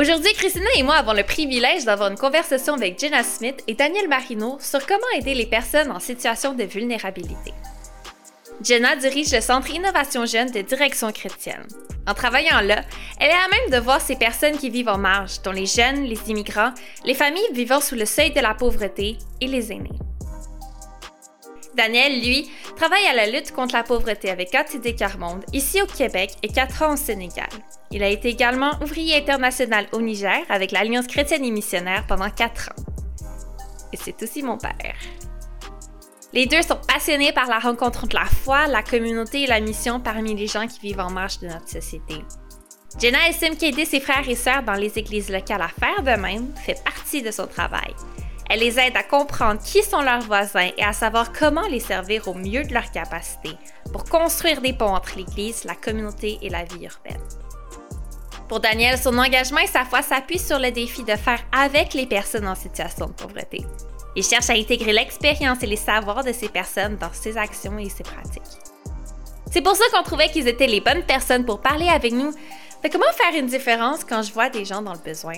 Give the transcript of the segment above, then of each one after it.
Aujourd'hui, Christina et moi avons le privilège d'avoir une conversation avec Jenna Smith et Daniel Marino sur comment aider les personnes en situation de vulnérabilité. Jenna dirige le Centre Innovation Jeune de Direction chrétienne. En travaillant là, elle est à même de voir ces personnes qui vivent en marge, dont les jeunes, les immigrants, les familles vivant sous le seuil de la pauvreté et les aînés. Daniel, lui, travaille à la lutte contre la pauvreté avec ATD Carmonde, ici au Québec et quatre ans au Sénégal. Il a été également ouvrier international au Niger avec l'Alliance chrétienne et missionnaire pendant quatre ans. Et c'est aussi mon père. Les deux sont passionnés par la rencontre entre la foi, la communauté et la mission parmi les gens qui vivent en marge de notre société. Jenna estime qu'aider ses frères et sœurs dans les églises locales à faire de même fait partie de son travail. Elle les aide à comprendre qui sont leurs voisins et à savoir comment les servir au mieux de leur capacité pour construire des ponts entre l'Église, la communauté et la vie urbaine. Pour Daniel, son engagement et sa foi s'appuient sur le défi de faire avec les personnes en situation de pauvreté. Il cherche à intégrer l'expérience et les savoirs de ces personnes dans ses actions et ses pratiques. C'est pour ça qu'on trouvait qu'ils étaient les bonnes personnes pour parler avec nous de comment faire une différence quand je vois des gens dans le besoin?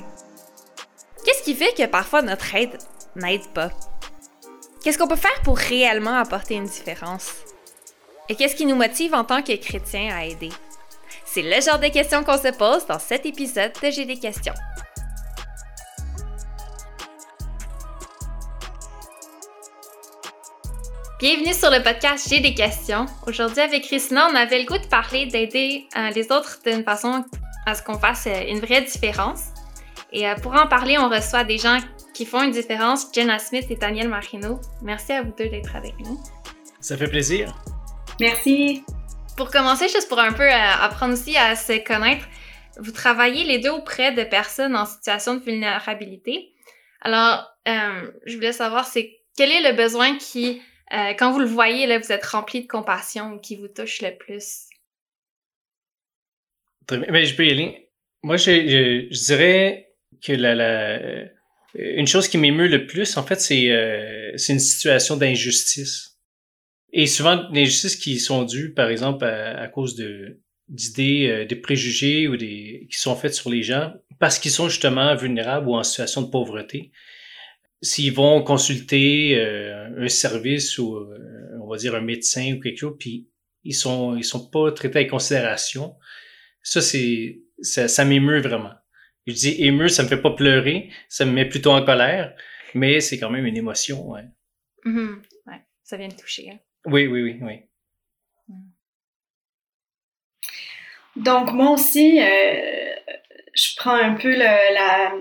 Qu'est-ce qui fait que parfois notre aide n'aide pas? Qu'est-ce qu'on peut faire pour réellement apporter une différence? Et qu'est-ce qui nous motive en tant que chrétiens à aider? C'est le genre de questions qu'on se pose dans cet épisode de J'ai des questions. Bienvenue sur le podcast J'ai des questions. Aujourd'hui, avec Christina, on avait le goût de parler d'aider euh, les autres d'une façon à ce qu'on fasse euh, une vraie différence. Et euh, pour en parler, on reçoit des gens qui font une différence, Jenna Smith et Daniel Marino. Merci à vous deux d'être avec nous. Ça fait plaisir. Merci. Pour commencer, juste pour un peu apprendre aussi à se connaître, vous travaillez les deux auprès de personnes en situation de vulnérabilité. Alors, je voulais savoir, c'est quel est le besoin qui euh, quand vous le voyez, là, vous êtes rempli de compassion qui vous touche le plus? Très bien. Ben, je peux y aller. Moi, je, dirais que la, euh, une chose qui m'émeut le plus, en fait, c'est euh, une situation d'injustice. Et souvent, d'injustices qui sont dues, par exemple, à, cause de d'idées, de préjugés ou des qui sont faites sur les gens parce qu'ils sont justement vulnérables ou en situation de pauvreté s'ils vont consulter euh, un service ou euh, on va dire un médecin ou quelque chose, puis ils sont ils sont pas traités avec considération, ça c'est ça, ça m'émeut vraiment. Je dis émeut, ça me fait pas pleurer, ça me met plutôt en colère, mais c'est quand même une émotion, ouais. Mm-hmm. ouais ça vient de toucher. Hein. Oui, oui, oui, oui. Mm. Donc moi aussi, euh, je prends un peu le, la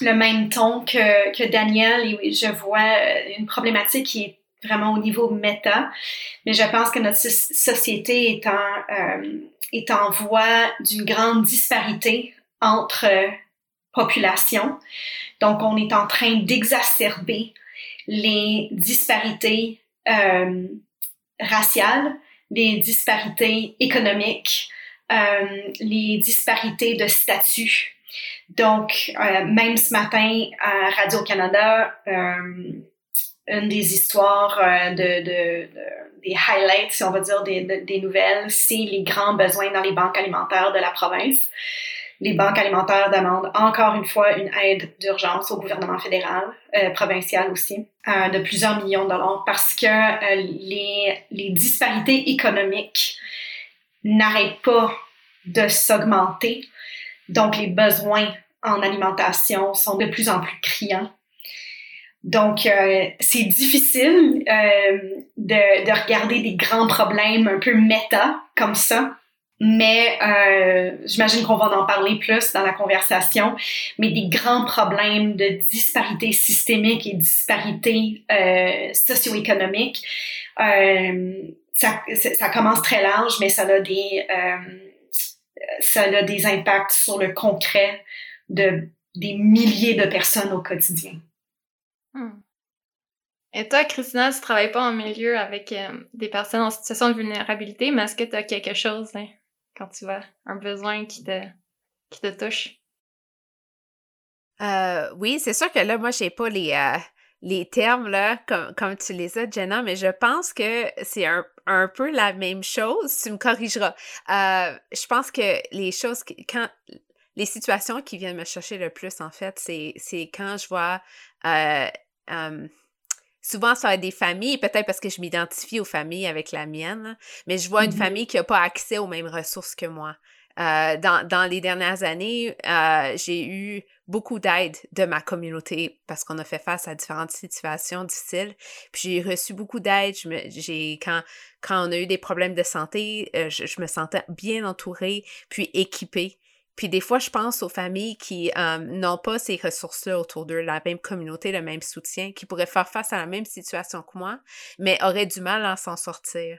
le même ton que, que Daniel et je vois euh, une problématique qui est vraiment au niveau méta, mais je pense que notre société est en, euh, est en voie d'une grande disparité entre euh, populations. Donc, on est en train d'exacerber les disparités euh, raciales, les disparités économiques, euh, les disparités de statut donc, même ce matin à Radio-Canada, une des histoires de, de, des highlights, si on va dire, des nouvelles, c'est les grands besoins dans les banques alimentaires de la province. Les banques alimentaires demandent encore une fois une aide d'urgence au gouvernement fédéral, euh, provincial aussi, euh, de plusieurs millions de dollars parce que euh, les, les disparités économiques n'arrêtent pas de s'augmenter. Donc, les besoins en alimentation sont de plus en plus criants. Donc, euh, c'est difficile euh, de, de, regarder des grands problèmes un peu méta comme ça, mais euh, j'imagine qu'on va en parler plus dans la conversation, mais des grands problèmes de disparité systémique et disparité euh, socio-économique, euh, ça, ça commence très large, mais ça a des ça a des impacts sur le concret de des milliers de personnes au quotidien. Hmm. Et toi, Christina, tu travailles pas en milieu avec euh, des personnes en situation de vulnérabilité, mais est-ce que tu as quelque chose hein, quand tu vois un besoin qui te, qui te touche? Euh, oui, c'est sûr que là, moi, j'ai pas les, euh, les termes là, comme, comme tu les as, Jenna, mais je pense que c'est un, un peu la même chose. Tu me corrigeras. Euh, je pense que les choses, quand les situations qui viennent me chercher le plus, en fait, c'est quand je vois. Euh, souvent, ça va être des familles, peut-être parce que je m'identifie aux familles avec la mienne, mais je vois une mm-hmm. famille qui n'a pas accès aux mêmes ressources que moi. Euh, dans, dans, les dernières années, euh, j'ai eu beaucoup d'aide de ma communauté parce qu'on a fait face à différentes situations difficiles. Puis j'ai reçu beaucoup d'aide. J'ai quand quand on a eu des problèmes de santé, euh, je, me sentais bien entourée puis équipée. Puis des fois, je pense aux familles qui n'ont pas ces ressources-là autour d'eux, la même communauté, le même soutien, qui pourraient faire face à la même situation que moi, mais auraient du mal à s'en sortir.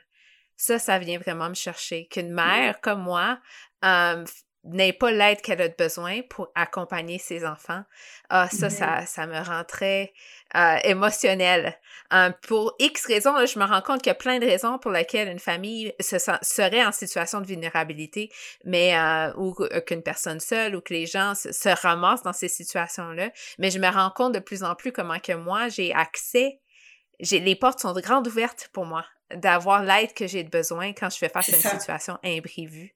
Ça, ça vient vraiment me chercher. Qu'une mère comme moi euh, n'ait pas l'aide qu'elle a besoin pour accompagner ses enfants. Ah, ça, ça, ça me rend très euh, émotionnelle. Euh, pour X raisons, je me rends compte qu'il y a plein de raisons pour lesquelles une famille se serait en situation de vulnérabilité, mais ou qu'une personne seule ou que les gens se, se ramassent dans ces situations-là. Mais je me rends compte de plus en plus comment que moi, j'ai accès les portes sont grandes ouvertes pour moi d'avoir l'aide que j'ai besoin quand je fais face à une situation imprévue.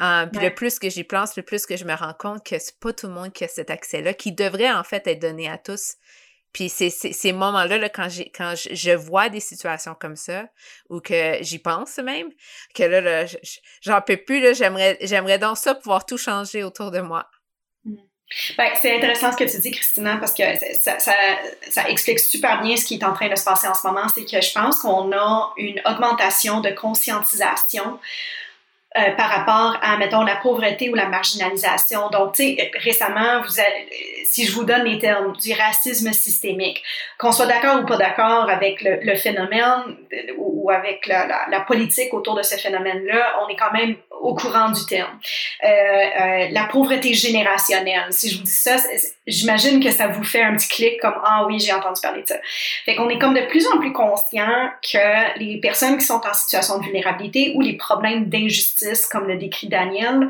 Euh, puis le plus que j'y pense, le plus que je me rends compte que c'est pas tout le monde qui a cet accès-là, qui devrait en fait être donné à tous. Puis c'est ces moments-là, là, quand, quand je, vois des situations comme ça, ou que j'y pense même, que là, là j'en peux plus, j'aimerais donc ça pouvoir tout changer autour de moi. Ben, c'est intéressant ce que tu dis, Christina, parce que ça, explique super bien ce qui est en train de se passer en ce moment. C'est que je pense qu'on a une augmentation de conscientisation euh, par rapport à, mettons, la pauvreté ou la marginalisation. Donc, tu sais, récemment, si je vous donne les termes du racisme systémique, qu'on soit d'accord ou pas d'accord avec le, phénomène ou, avec la, politique autour de ce phénomène-là, on est quand même au courant du terme. Euh, euh, la pauvreté générationnelle, si je vous dis ça, j'imagine que ça vous fait un petit clic comme ah oui j'ai entendu parler de ça. Fait qu'on est comme de plus en plus conscient que les personnes qui sont en situation de vulnérabilité ou les problèmes d'injustice comme le décrit Daniel,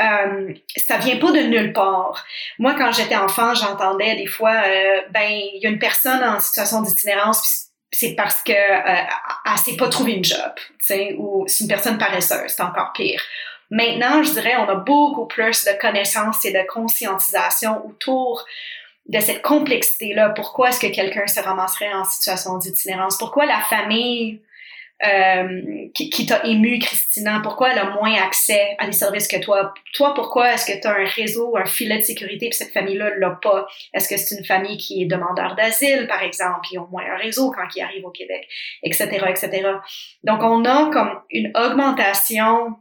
euh, ça vient pas de nulle part. Moi quand j'étais enfant j'entendais des fois euh, ben il y a une personne en situation d'itinérance c'est parce que euh, elle s'est pas trouvé une job, ou c'est une personne paresseuse, c'est encore pire. Maintenant, je dirais, on a beaucoup plus de connaissances et de conscientisation autour de cette complexité-là. Pourquoi est-ce que quelqu'un se ramasserait en situation d'itinérance? Pourquoi la famille euh, qui, qui t'a ému, Christina? Pourquoi elle a moins accès à des services que toi? Toi, pourquoi est-ce que tu as un réseau, un filet de sécurité, puis cette famille-là l'a pas? Est-ce que c'est une famille qui est demandeur d'asile, par exemple, qui ont moins un réseau quand ils arrivent au Québec, etc., etc. Donc, on a comme une augmentation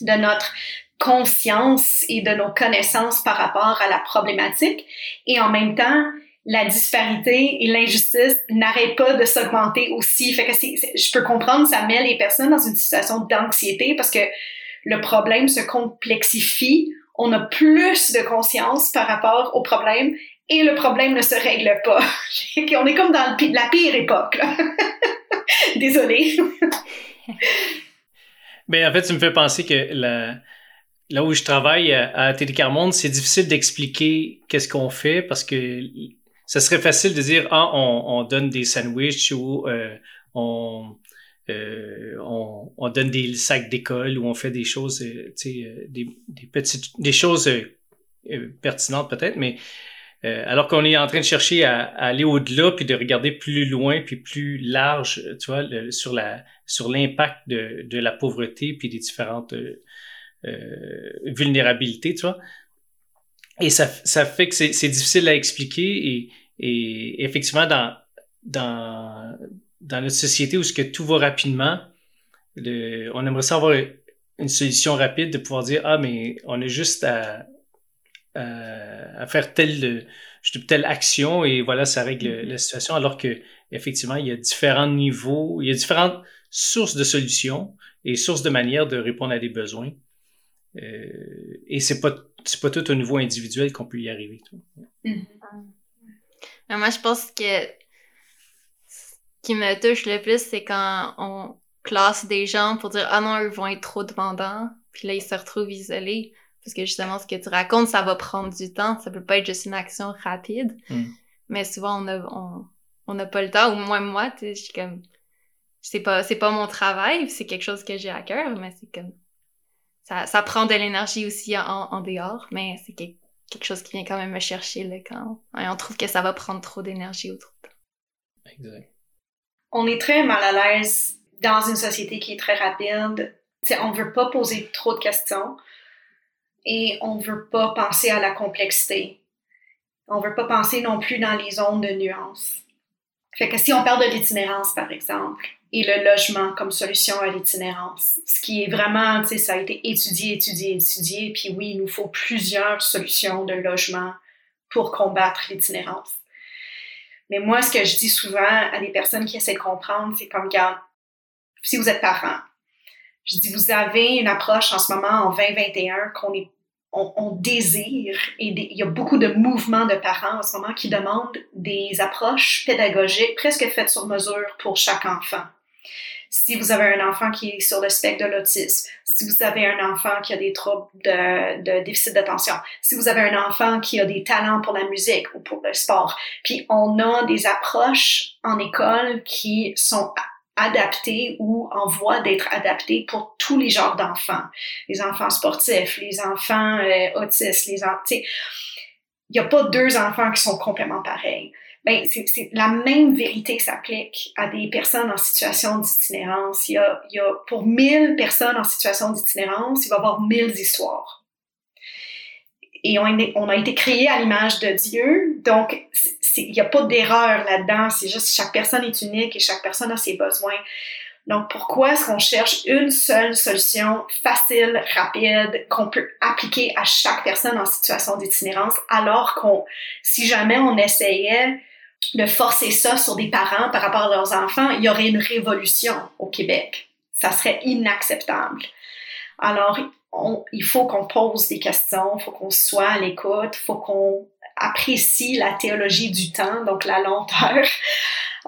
de notre conscience et de nos connaissances par rapport à la problématique. Et en même temps, la disparité et l'injustice n'arrêtent pas de s'augmenter aussi. Fait que je peux comprendre, ça met les personnes dans une situation d'anxiété parce que le problème se complexifie. On a plus de conscience par rapport au problème et le problème ne se règle pas. on est comme dans la pire époque. Désolée. Ben, en fait, tu me fais penser que là où je travaille à, à Télécarmonde, c'est difficile d'expliquer qu'est-ce qu'on fait parce que ça serait facile de dire ah on, on donne des sandwichs ou euh, on, euh, on, on donne des sacs d'école ou on fait des choses euh, sais des, des petites des choses pertinentes peut-être mais alors qu'on est en train de chercher à, aller au-delà puis de regarder plus loin puis plus large tu vois sur la sur l'impact de, de la pauvreté puis des différentes vulnérabilités tu vois et ça, ça fait que c'est difficile à expliquer et, et effectivement, dans, dans, dans notre société où ce que tout va rapidement, le, on aimerait savoir une solution rapide de pouvoir dire Ah, mais on a juste à, à, faire telle, telle action et voilà, ça règle mm-hmm. la situation. Alors que effectivement, il y a différents niveaux, il y a différentes sources de solutions et sources de manières de répondre à des besoins. Euh, et c'est pas c'est pas tout au niveau individuel qu'on peut y arriver. Mais moi, je pense que ce qui me touche le plus, c'est quand on classe des gens pour dire Ah non, eux vont être trop demandants, puis là, ils se retrouvent isolés. Parce que justement, ce que tu racontes, ça va prendre du temps. Ça peut pas être juste une action rapide. Hmm. Mais souvent, on n'a on, on a pas le temps. Ou moins moi, tu sais, je suis comme. C'est pas, c'est pas mon travail, c'est quelque chose que j'ai à cœur, mais c'est comme ça, ça prend de l'énergie aussi en, en dehors, mais c'est quelque, quelque chose qui vient quand même me chercher là, quand on trouve que ça va prendre trop d'énergie ou trop de temps. Exact. On est très mal à l'aise dans une société qui est très rapide. T'sais, on veut pas poser trop de questions et on veut pas penser à la complexité. On veut pas penser non plus dans les zones de nuances. Fait que si on parle de l'itinérance, par exemple, et le logement comme solution à l'itinérance, ce qui est vraiment, tu sais, ça a été étudié, étudié, étudié, puis oui, il nous faut plusieurs solutions de logement pour combattre l'itinérance. Mais moi, ce que je dis souvent à des personnes qui essaient de comprendre, c'est comme, regarde, si vous êtes parent, je dis, vous avez une approche en ce moment, en 2021, qu'on est on, désire, et il y a beaucoup de mouvements de parents en ce moment qui demandent des approches pédagogiques presque faites sur mesure pour chaque enfant. Si vous avez un enfant qui est sur le spectre de l'autisme, si vous avez un enfant qui a des troubles de, déficit d'attention, si vous avez un enfant qui a des talents pour la musique ou pour le sport, puis on a des approches en école qui sont adapté ou en voie d'être adapté pour tous les genres d'enfants. Les enfants sportifs, les enfants euh, autistes, les enfants... Il n'y a pas deux enfants qui sont complètement pareils. Ben, c'est la même vérité s'applique à des personnes en situation d'itinérance. Il y a, il y a, pour mille personnes en situation d'itinérance, il va y avoir mille histoires et on, on a été créé à l'image de Dieu. Donc, il n'y a pas d'erreur là-dedans. C'est juste chaque personne est unique et chaque personne a ses besoins. Donc, pourquoi est-ce qu'on cherche une seule solution facile, rapide, qu'on peut appliquer à chaque personne en situation d'itinérance, alors qu'on, si jamais on essayait de forcer ça sur des parents par rapport à leurs enfants, il y aurait une révolution au Québec. Ça serait inacceptable. Alors, il faut qu'on pose des questions, il faut qu'on soit à l'écoute, il faut qu'on apprécie la théologie du temps, donc la lenteur.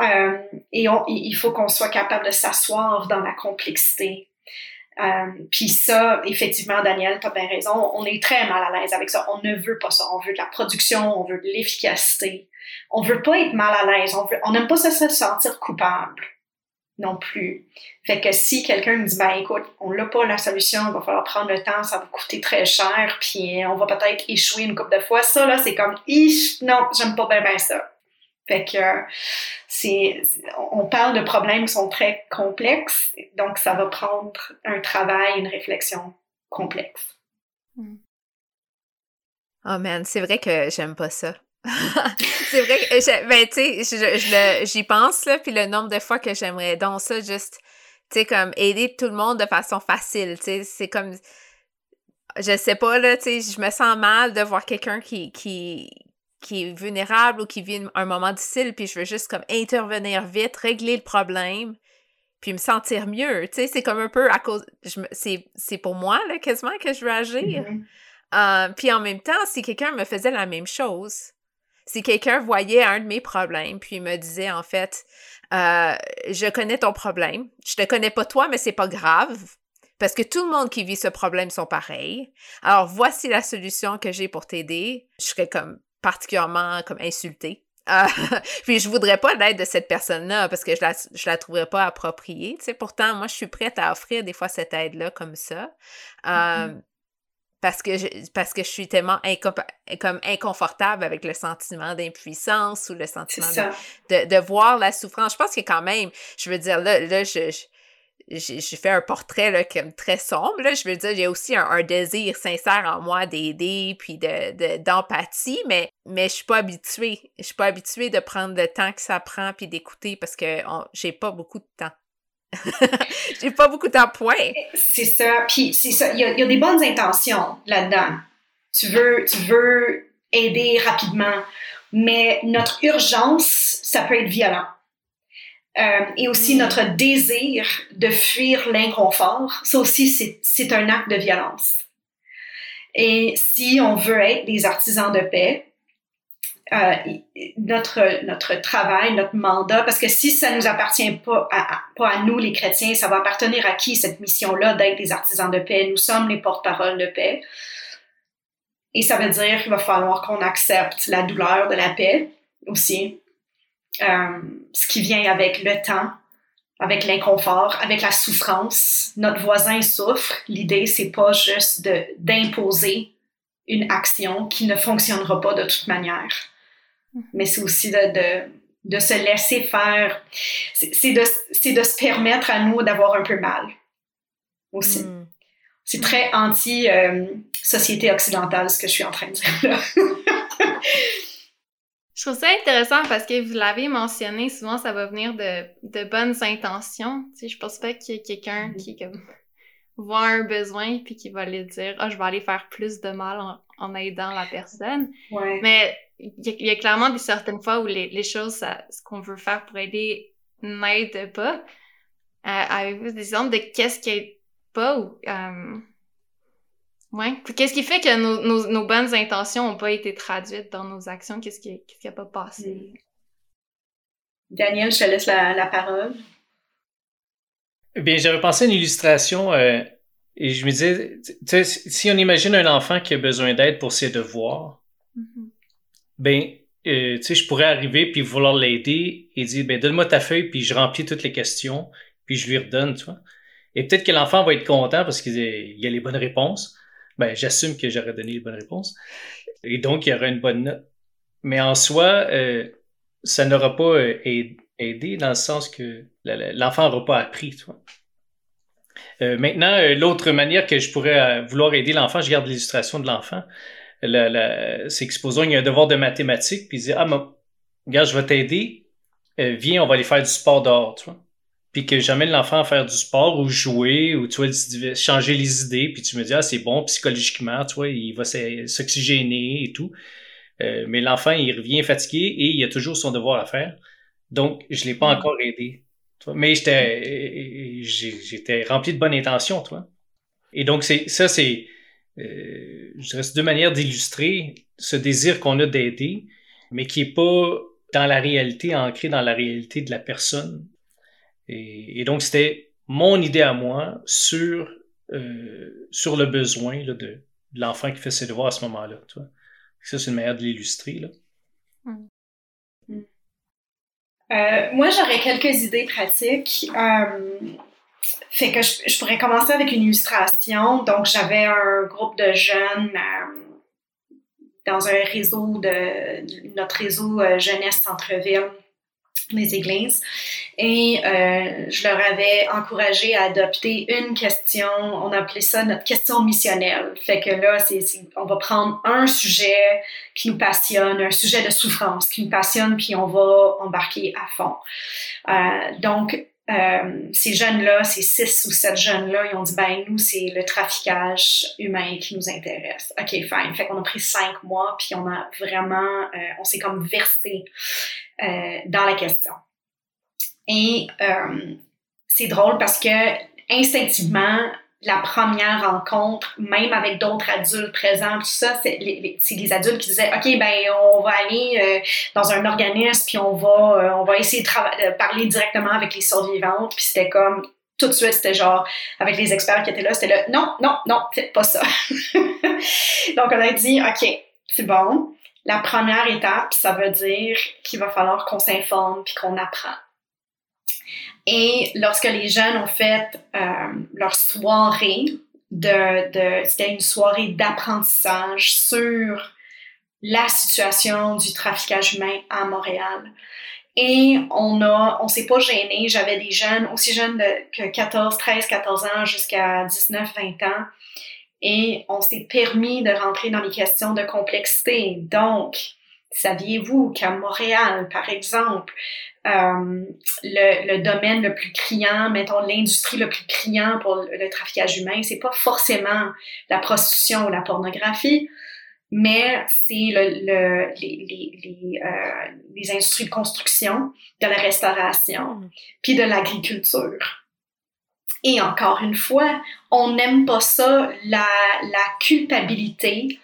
Euh, et il faut qu'on soit capable de s'asseoir dans la complexité. Euh, Puis ça, effectivement, Daniel, tu as bien raison, on est très mal à l'aise avec ça. On ne veut pas ça. On veut de la production, on veut de l'efficacité. On veut pas être mal à l'aise. On n'aime pas se sentir coupable non plus. Fait que si quelqu'un me dit, ben écoute, on n'a pas la solution, il va falloir prendre le temps, ça va coûter très cher, puis on va peut-être échouer une couple de fois, ça là, c'est comme, non, j'aime pas bien, bien ça. Fait que on parle de problèmes qui sont très complexes, donc ça va prendre un travail, une réflexion complexe. Oh man, c'est vrai que j'aime pas ça. c'est vrai que, ben, tu sais, j'y pense, là, puis le nombre de fois que j'aimerais donc ça, juste, tu sais, comme aider tout le monde de façon facile, tu sais, c'est comme, je sais pas, là, tu sais, je me sens mal de voir quelqu'un qui, qui, qui est vulnérable ou qui vit un moment difficile, puis je veux juste, comme, intervenir vite, régler le problème, puis me sentir mieux, tu sais, c'est comme un peu à cause, c'est pour moi, là, quasiment, que je veux agir. Mm-hmm. Euh, puis en même temps, si quelqu'un me faisait la même chose, si quelqu'un voyait un de mes problèmes, puis me disait en fait, euh, je connais ton problème, je te connais pas toi, mais c'est pas grave, parce que tout le monde qui vit ce problème sont pareils. Alors voici la solution que j'ai pour t'aider. Je serais comme particulièrement comme insultée. Euh, puis je voudrais pas l'aide de cette personne-là parce que je la, je la trouverais pas appropriée. Tu sais, pourtant, moi, je suis prête à offrir des fois cette aide-là comme ça. Euh, mm-hmm parce que je, parce que je suis tellement comme inconfortable avec le sentiment d'impuissance ou le sentiment de, de, voir la souffrance. Je pense que quand même, je veux dire, là, là je, je fais un portrait là, comme très sombre. Là. Je veux dire, j'ai aussi un, désir sincère en moi d'aider puis de, d'empathie, mais, mais je suis pas habituée. Je suis pas habituée de prendre le temps que ça prend puis d'écouter parce que j'ai pas beaucoup de temps. J'ai pas beaucoup d'appoint. C'est ça. Puis c'est ça. Il y, a, des bonnes intentions là-dedans. Tu veux, tu veux aider rapidement, mais notre urgence, ça peut être violent. Euh, et aussi mm. notre désir de fuir l'inconfort, ça aussi, c'est un acte de violence. Et si on veut être des artisans de paix, euh, notre, notre travail, notre mandat, parce que si ça nous appartient pas à, pas à nous, les chrétiens, ça va appartenir à qui cette mission-là d'être des artisans de paix? Nous sommes les porte-paroles de paix. Et ça veut dire qu'il va falloir qu'on accepte la douleur de la paix aussi, euh, ce qui vient avec le temps, avec l'inconfort, avec la souffrance. Notre voisin souffre. L'idée, c'est pas juste de, d'imposer une action qui ne fonctionnera pas de toute manière. Mais c'est aussi de, de, de, se laisser faire. C'est, de, de se permettre à nous d'avoir un peu mal aussi. Mm. C'est très anti-société euh, occidentale ce que je suis en train de dire là. Je trouve ça intéressant parce que vous l'avez mentionné, souvent ça va venir de, de bonnes intentions. Tu sais, je pense pas qu'il y ait quelqu'un mm-hmm. qui comme, voit un besoin puis qui va lui dire ah je vais aller faire plus de mal en, aidant la personne. Ouais. Mais il y, a clairement des certaines fois où les, les choses, ça, ce qu'on veut faire pour aider n'aide pas. Euh, Avez-vous des exemples de qu'est-ce qui aide pas ou euh, Ouais. Qu'est-ce qui fait que nos, nos, nos bonnes intentions n'ont pas été traduites dans nos actions? Qu'est-ce qui n'a qu pas passé? Hmm. Daniel, je te laisse la, la parole. Eh bien, j'avais pensé à une illustration euh, et je me disais, tu sais, si on imagine un enfant qui a besoin d'aide pour ses devoirs, mm-hmm. ben, euh, tu sais, je pourrais arriver puis vouloir l'aider et dire, ben, donne-moi ta feuille puis je remplis toutes les questions puis je lui redonne, tu vois. Et peut-être que l'enfant va être content parce qu'il a les bonnes réponses ben, j'assume que j'aurais donné les bonnes réponses. Et donc, il y aura une bonne note. Mais en soi, euh, ça n'aura pas euh, aidé dans le sens que l'enfant n'aura pas appris. Tu vois. Euh, maintenant, l'autre manière que je pourrais vouloir aider l'enfant, je garde l'illustration de l'enfant, c'est que supposons qu'il y a un devoir de mathématiques, puis il dit Ah, regarde, je vais t'aider, viens, on va aller faire du sport dehors. Tu vois puis que j'amène l'enfant à faire du sport ou jouer ou tu vois changer les idées puis tu me dis ah c'est bon psychologiquement tu vois il va s'oxygéner et tout. Euh, mais l'enfant il revient fatigué et il a toujours son devoir à faire. Donc je l'ai pas mm. encore aidé mais j'étais rempli de bonnes intentions toi et donc c'est ça c'est euh, dirais deux manières d'illustrer ce désir qu'on a d'aider mais qui est pas dans la réalité ancré dans la réalité de la personne et, donc, c'était mon idée à moi sur, euh, le besoin là, de, l'enfant qui fait ses devoirs à ce moment-là. Ça, c'est une manière de l'illustrer. Hmm. Euh, moi, j'aurais quelques idées pratiques. Euh, fait que je, je, pourrais commencer avec une illustration. Donc, j'avais un groupe de jeunes dans un réseau de notre réseau jeunesse centre-ville les églises. Et euh, je leur avais encouragé à adopter une question, on appelait ça notre question missionnelle. Fait que là, c'est, on va prendre un sujet qui nous passionne, un sujet de souffrance qui nous passionne, puis on va embarquer à fond. Euh, donc, euh, ces jeunes-là, ces six ou sept jeunes-là, ils ont dit, ben nous, c'est le traficage humain qui nous intéresse. OK, fine. Fait qu'on a pris cinq mois, puis on a vraiment, euh, on s'est comme versé euh, dans la question. Et euh, c'est drôle parce que instinctivement, la première rencontre, même avec d'autres adultes présents, tout ça, c'est les, les, adultes qui disaient, OK, ben, on va aller euh, dans un organisme, puis on va, euh, on va essayer de, de, parler directement avec les survivantes. Puis c'était comme, tout de suite, c'était genre, avec les experts qui étaient là, c'était là, non, non, non, faites pas ça. Donc, on a dit, OK, c'est bon. La première étape, ça veut dire qu'il va falloir qu'on s'informe puis qu'on apprend. Et lorsque les jeunes ont fait euh, leur soirée, de, de c'était une soirée d'apprentissage sur la situation du traficage humain à Montréal. Et on a, on s'est pas gêné. J'avais des jeunes, aussi jeunes que 14, 13, 14 ans jusqu'à 19, 20 ans. Et on s'est permis de rentrer dans les questions de complexité. Donc, saviez-vous qu'à Montréal, par exemple, euh, le, le, domaine le plus criant, mettons l'industrie le plus criant pour le, traficage humain, c'est pas forcément la prostitution ou la pornographie, mais c'est le, le, les, les, les, euh, les, industries de construction, de la restauration, mm. puis de l'agriculture. Et encore une fois, on n'aime pas ça, la, la culpabilité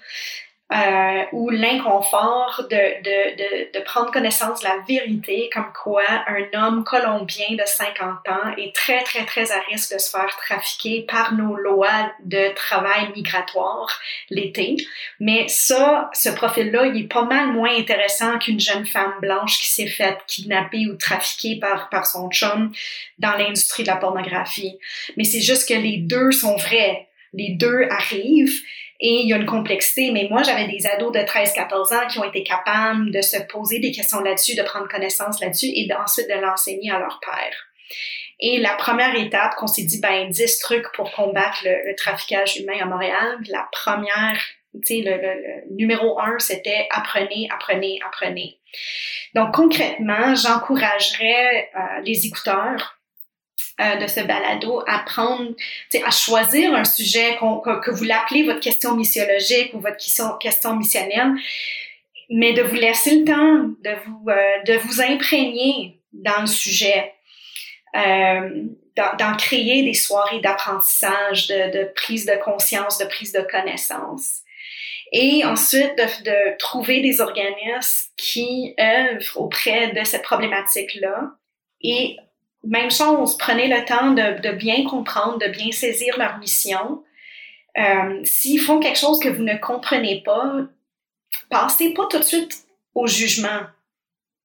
euh, ou l'inconfort de, de, de, de, prendre connaissance de la vérité, comme quoi un homme colombien de 50 ans est très, très, très à risque de se faire trafiquer par nos lois de travail migratoire l'été. Mais ça, ce profil-là, il est pas mal moins intéressant qu'une jeune femme blanche qui s'est faite kidnapper ou trafiquer par, par son chum dans l'industrie de la pornographie. Mais c'est juste que les deux sont vrais. Les deux arrivent et il y a une complexité. Mais moi, j'avais des ados de 13-14 ans qui ont été capables de se poser des questions là-dessus, de prendre connaissance là-dessus et ensuite de l'enseigner à leur père. Et la première étape qu'on s'est dit, ben, 10 trucs pour combattre le, traficage humain à Montréal. La première, tu sais, le, le, numéro un, c'était apprenez, apprenez, apprenez. Donc, concrètement, j'encouragerais euh, les écouteurs euh, de ce balado, apprendre à choisir un sujet que vous l'appelez votre question missiologique ou votre question, missionnelle, mais de vous laisser le temps de vous, euh, de vous imprégner dans le sujet, euh, d'en créer des soirées d'apprentissage, de, de, prise de conscience, de prise de connaissance. Et ensuite, de, de trouver des organismes qui œuvrent auprès de cette problématique-là et même chose, prenez le temps de, bien comprendre, de bien saisir leur mission. Euh, S'ils font quelque chose que vous ne comprenez pas, passez pas tout de suite au jugement.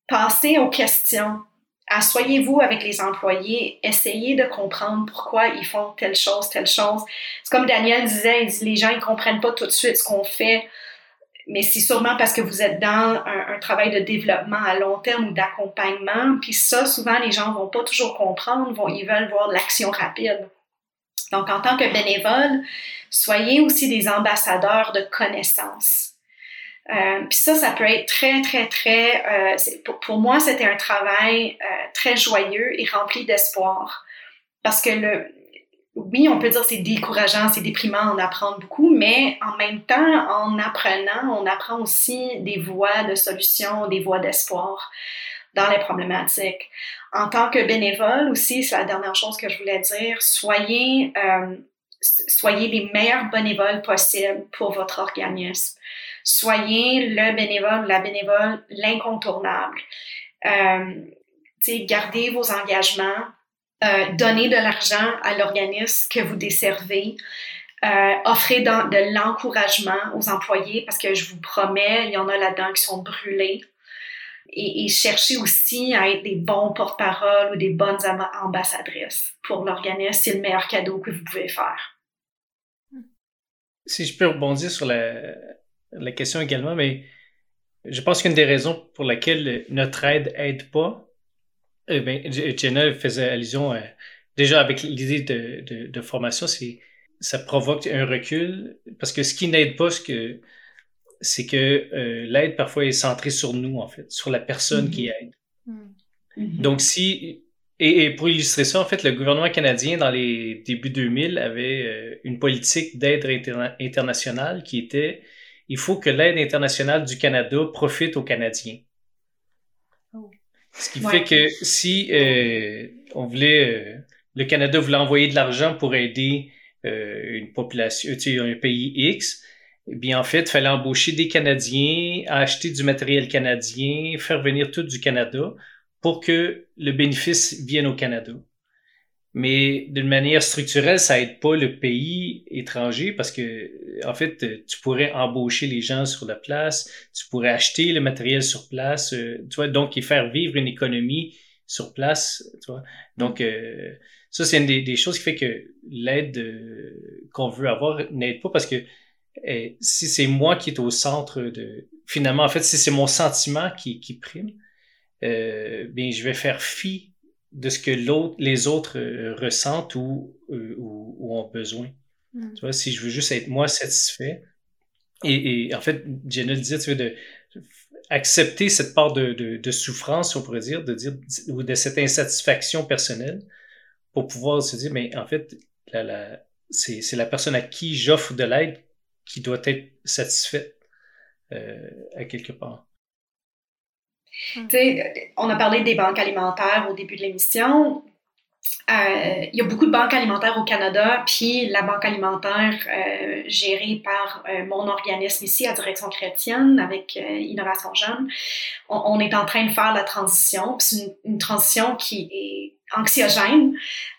Passez aux questions. Assoyez-vous avec les employés, essayez de comprendre pourquoi ils font telle chose, telle chose. C'est comme Daniel disait, les gens ils comprennent pas tout de suite ce qu'on fait mais c'est sûrement parce que vous êtes dans un, travail de développement à long terme ou d'accompagnement. Puis ça, souvent, les gens vont pas toujours comprendre, ils veulent voir l'action rapide. Donc, en tant que bénévole, soyez aussi des ambassadeurs de connaissances. Euh, puis ça, ça peut être très, très, très... Euh, pour, pour, moi, c'était un travail euh, très joyeux et rempli d'espoir. Parce que le, oui, on peut dire c'est décourageant, c'est déprimant, on apprend beaucoup, mais en même temps, en apprenant, on apprend aussi des voies de solution, des voies d'espoir dans les problématiques. En tant que bénévole aussi, c'est la dernière chose que je voulais dire, soyez, euh, soyez les meilleurs bénévoles possibles pour votre organisme. Soyez le bénévole, la bénévole, l'incontournable. Euh, gardez vos engagements, euh, donner de l'argent à l'organisme que vous desservez, euh, offrez de l'encouragement aux employés parce que je vous promets, il y en a là-dedans qui sont brûlés. Et, cherchez aussi à être des bons porte-parole ou des bonnes ambassadrices pour l'organisme. C'est le meilleur cadeau que vous pouvez faire. Si je peux rebondir sur la, la question également, mais je pense qu'une des raisons pour laquelle notre aide aide pas, eh bien, Jenna faisait allusion à, déjà avec l'idée de, de, de, formation, c'est ça provoque un recul parce que ce qui n'aide pas, c'est que euh, l'aide parfois est centrée sur nous en fait, sur la personne qui mm-hmm. aide. Mm-hmm. Donc si et, pour illustrer ça, en fait, le gouvernement canadien dans les débuts 2000 avait euh, une politique d'aide internationale qui était il faut que l'aide internationale du Canada profite aux Canadiens. Ce qui fait que si euh, on voulait, euh, le Canada voulait envoyer de l'argent pour aider euh, une population, tu sais, un pays X, eh bien en fait, il fallait embaucher des Canadiens, acheter du matériel canadien, faire venir tout du Canada pour que le bénéfice vienne au Canada. Mais d'une manière structurelle, ça aide pas le pays étranger parce que, en fait, tu pourrais embaucher les gens sur la place, tu pourrais acheter le matériel sur place, euh, tu vois, donc et faire vivre une économie sur place, tu vois. Donc, euh, ça, c'est une des, choses qui fait que l'aide euh, qu'on veut avoir n'aide pas parce que si c'est moi qui est au centre de, finalement, en fait, si c'est mon sentiment qui, prime, bien, je vais faire fi de ce que l'autre, les autres euh, ressentent ou, euh, ou, ont besoin. Mm. Tu vois, si je veux juste être moi satisfait, et, et en fait, Jenna le disait, tu veux, de accepter cette part de, de, de, souffrance, on pourrait dire, de dire, ou de cette insatisfaction personnelle, pour pouvoir se dire, mais en fait, la, la, c'est, c'est la personne à qui j'offre de l'aide qui doit être satisfaite euh, à quelque part. Hmm. On a parlé des banques alimentaires au début de l'émission. Euh, il y a beaucoup de banques alimentaires au Canada, puis la banque alimentaire euh, gérée par euh, mon organisme ici, à Direction chrétienne, avec Innovation Jeune, on, est en train de faire la transition. C'est une, une, transition qui est anxiogène,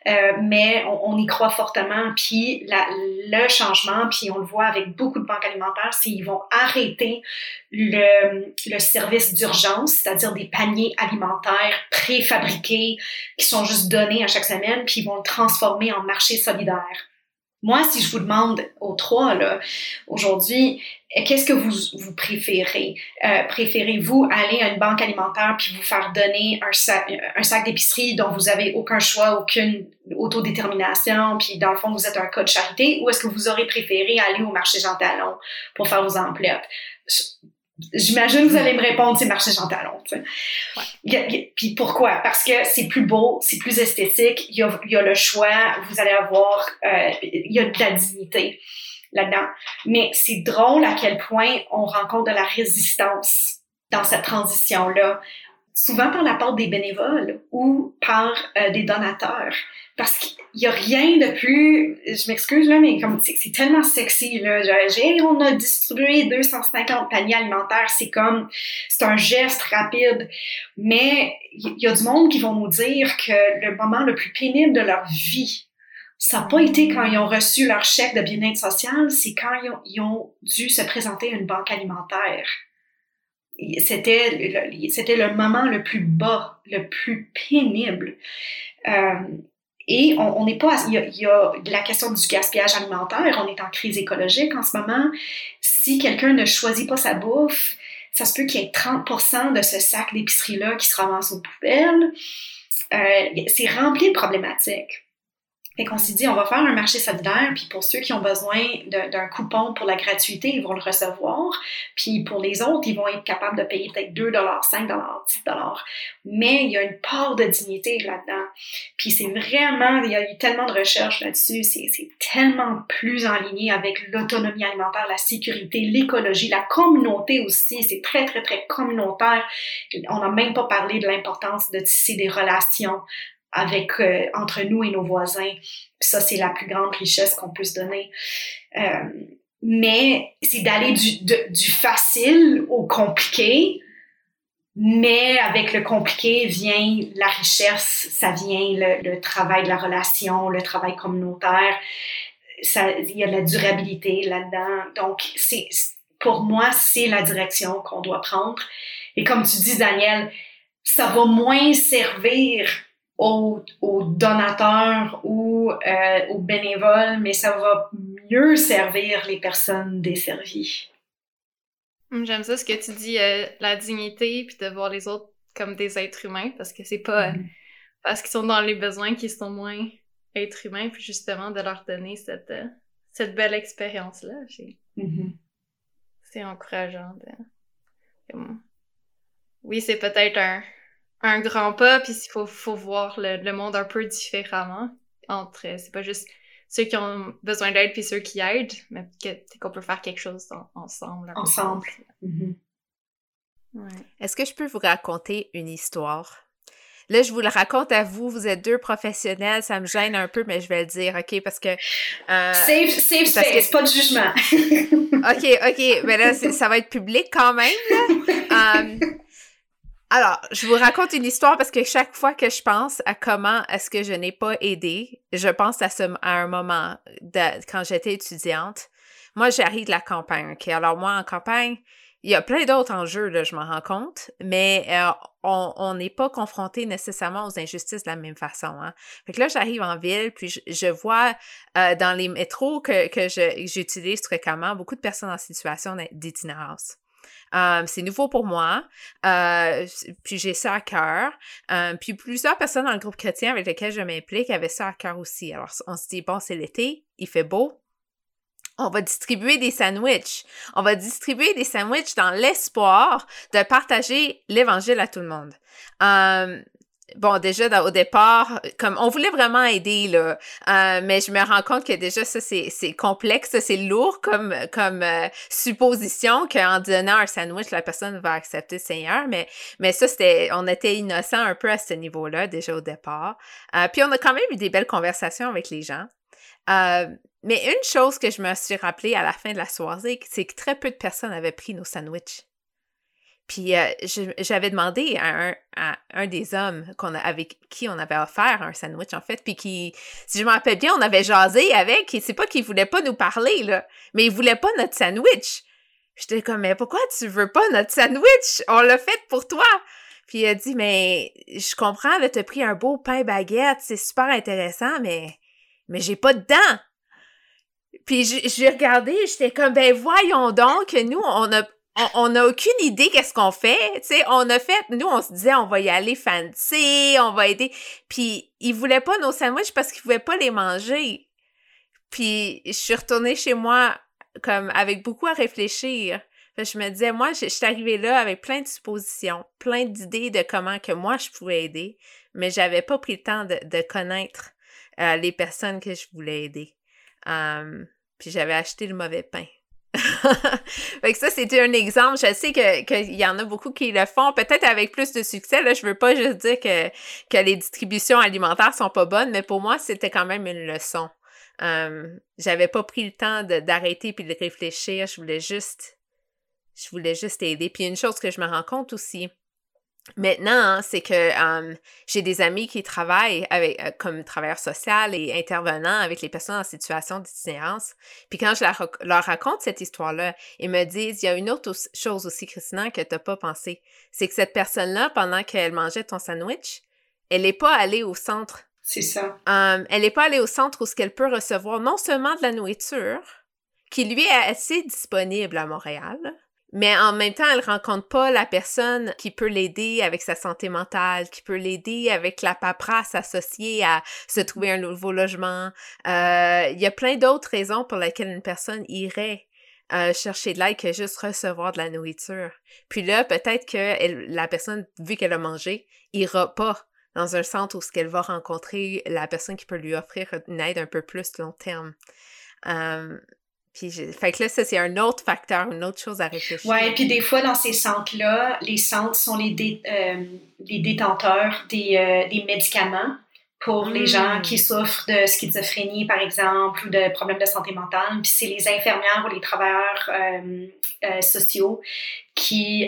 euh, mais on, y croit fortement. Puis la, le changement, puis on le voit avec beaucoup de banques alimentaires, c'est qu'ils vont arrêter le, le service d'urgence, c'est-à-dire des paniers alimentaires préfabriqués qui sont juste donnés à chaque semaine, puis ils vont le transformer en marché solidaire. Moi, si je vous demande aux trois, là, aujourd'hui, qu'est-ce que vous, vous préférez? Euh, préférez-vous aller à une banque alimentaire puis vous faire donner un sac, un sac d'épicerie dont vous avez aucun choix, aucune autodétermination, puis dans le fond, vous êtes un cas de charité, ou est-ce que vous aurez préféré aller au marché Jean Talon pour faire vos emplettes? J'imagine que vous allez me répondre, c'est marché Jean Talon. Ouais. Puis pourquoi? Parce que c'est plus beau, c'est plus esthétique, il y a, il y a le choix, vous allez avoir, euh, il y a de la dignité là-dedans. Mais c'est drôle à quel point on rencontre de la résistance dans cette transition-là, souvent par la part des bénévoles ou par euh, des donateurs. Parce qu'il y a rien de plus, je m'excuse là, mais comme c'est tellement sexy là, j'ai, on a distribué 250 paniers alimentaires, c'est comme, c'est un geste rapide, mais il y a du monde qui vont nous dire que le moment le plus pénible de leur vie, ça n'a pas été quand ils ont reçu leur chèque de bien-être social, c'est quand ils ont, dû se présenter à une banque alimentaire. C'était c'était le moment le plus bas, le plus pénible. Euh, et on n'est pas, il y, a, y, a, la question du gaspillage alimentaire, on est en crise écologique en ce moment. Si quelqu'un ne choisit pas sa bouffe, ça se peut qu'il y ait 30% de ce sac d'épicerie-là qui se ramasse aux poubelles. Euh, c'est rempli de problématiques. Fait qu'on s'est dit, on va faire un marché solidaire, puis pour ceux qui ont besoin d'un coupon pour la gratuité, ils vont le recevoir. Puis pour les autres, ils vont être capables de payer peut-être 2 5 10 Mais il y a une part de dignité là-dedans. Puis c'est vraiment, il y a eu tellement de recherches là-dessus, c'est tellement plus en ligne avec l'autonomie alimentaire, la sécurité, l'écologie, la communauté aussi. C'est très, très, très communautaire. On n'a même pas parlé de l'importance de tisser des relations avec euh, entre nous et nos voisins. ça, c'est la plus grande richesse qu'on peut se donner. Euh, mais c'est d'aller du, facile au compliqué, mais avec le compliqué vient la richesse, ça vient le, travail de la relation, le travail communautaire, il y a de la durabilité là-dedans. Donc, c'est, pour moi, c'est la direction qu'on doit prendre. Et comme tu dis, Daniel, ça va moins servir aux, donateurs ou euh, aux bénévoles, mais ça va mieux servir les personnes desservies. Hum, j'aime ça ce que tu dis, euh, la dignité, puis de voir les autres comme des êtres humains, parce que c'est pas mm-hmm. parce qu'ils sont dans les besoins qu'ils sont moins êtres humains, puis justement de leur donner cette, euh, cette belle expérience-là. Mm-hmm. C'est encourageant. De... Oui, c'est peut-être un, un grand pas, puis il faut, faut voir le, monde un peu différemment. Entre, c'est pas juste ceux qui ont besoin d'aide puis ceux qui aident, mais qu'on peut faire quelque chose ensemble. Ensemble. Mm-hmm. Est-ce que je peux vous raconter une histoire? Là, je vous le raconte à vous, vous êtes deux professionnels, ça me gêne un peu, mais je vais le dire, OK? Parce que... Euh, safe, safe space, pas de jugement. OK, OK, mais là, ça va être public quand même. Là. Um, alors, je vous raconte une histoire parce que chaque fois que je pense à comment est-ce que je n'ai pas aidé, je pense à, ce, à un moment de, quand j'étais étudiante. Moi, j'arrive de la campagne? Alors, moi, en campagne, il y a plein d'autres enjeux, là, je m'en rends compte, mais euh, on n'est pas confronté nécessairement aux injustices de la même façon. Hein? Fait que là, j'arrive en ville, puis je, vois euh, dans les métros que, que j'utilise fréquemment beaucoup de personnes en situation d'itinérance. Euh, c'est nouveau pour moi. Euh, puis j'ai ça à cœur. Euh, puis plusieurs personnes dans le groupe chrétien avec lesquelles je m'implique avaient ça à cœur aussi. Alors on se dit, bon, c'est l'été, il fait beau. On va distribuer des sandwichs. On va distribuer des sandwichs dans l'espoir de partager l'évangile à tout le monde. Bon, déjà, au départ, comme on voulait vraiment aider, là, euh, mais je me rends compte que déjà, ça, c'est, complexe, c'est lourd comme, comme euh, supposition qu'en donnant un sandwich, la personne va accepter le Seigneur, mais, mais ça, c'était, on était innocent un peu à ce niveau-là, déjà au départ. Euh, puis on a quand même eu des belles conversations avec les gens. mais une chose que je me suis rappelée à la fin de la soirée, c'est que très peu de personnes avaient pris nos sandwichs. Puis euh, j'avais demandé à un, des hommes qu'on avec qui on avait offert un sandwich, en fait, puis qui, si je me rappelle bien, on avait jasé avec, et c'est pas qu'il voulait pas nous parler, là, mais il voulait pas notre sandwich. J'étais comme, mais pourquoi tu veux pas notre sandwich? On l'a fait pour toi! Puis il a dit, mais je comprends, là, t'as pris un beau pain baguette, c'est super intéressant, mais, mais j'ai pas de dents! Puis j'ai regardé, j'étais comme, ben voyons donc, nous, on a, on n'a aucune idée qu'est-ce qu'on fait. Tu sais, on a fait, nous, on se disait, on va y aller fancy, on va aider. Puis, ils voulaient pas nos sandwichs parce qu'ils pouvaient pas les manger. Puis, je suis retournée chez moi, comme, avec beaucoup à réfléchir. je me disais, moi, je, suis arrivée là avec plein de suppositions, plein d'idées de comment que moi, je pouvais aider, mais j'avais pas pris le temps de, de connaître euh, les personnes que je voulais aider. Um, puis j'avais acheté le mauvais pain. fait que ça, c'était un exemple. Je sais qu'il y en a beaucoup qui le font, peut-être avec plus de succès. Là, je veux pas juste dire que, les distributions alimentaires sont pas bonnes, mais pour moi, c'était quand même une leçon. Euh, j'avais pas pris le temps d'arrêter puis de réfléchir. Je voulais juste, je voulais juste aider. Puis une chose que je me rends compte aussi, Maintenant, c'est que j'ai des amis qui travaillent avec, euh, comme travailleurs sociaux et intervenants avec les personnes en situation d'itinérance. Puis quand je leur, raconte cette histoire-là, ils me disent, il y a une autre chose aussi, Christina, que tu n'as pas pensé. C'est que cette personne-là, pendant qu'elle mangeait ton sandwich, elle n'est pas allée au centre. C'est ça. elle n'est pas allée au centre où ce qu'elle peut recevoir non seulement de la nourriture, qui lui est assez disponible à Montréal, mais en même temps, elle rencontre pas la personne qui peut l'aider avec sa santé mentale, qui peut l'aider avec la paperasse associée à se trouver un nouveau logement. Euh, il y a plein d'autres raisons pour lesquelles une personne irait euh, chercher de l'aide que juste recevoir de la nourriture. Puis là, peut-être que la personne, vu qu'elle a mangé, ira pas dans un centre où ce qu'elle va rencontrer la personne qui peut lui offrir une aide un peu plus long terme. Euh, puis, fait que là, ça, c'est un autre facteur, une autre chose à réfléchir. Oui, puis des fois, dans ces centres-là, les centres sont les, euh, les détenteurs des, euh, des médicaments pour les gens hmm. qui souffrent de schizophrénie, par exemple, ou de problèmes de santé mentale. Puis c'est les infirmières ou les travailleurs euh, sociaux qui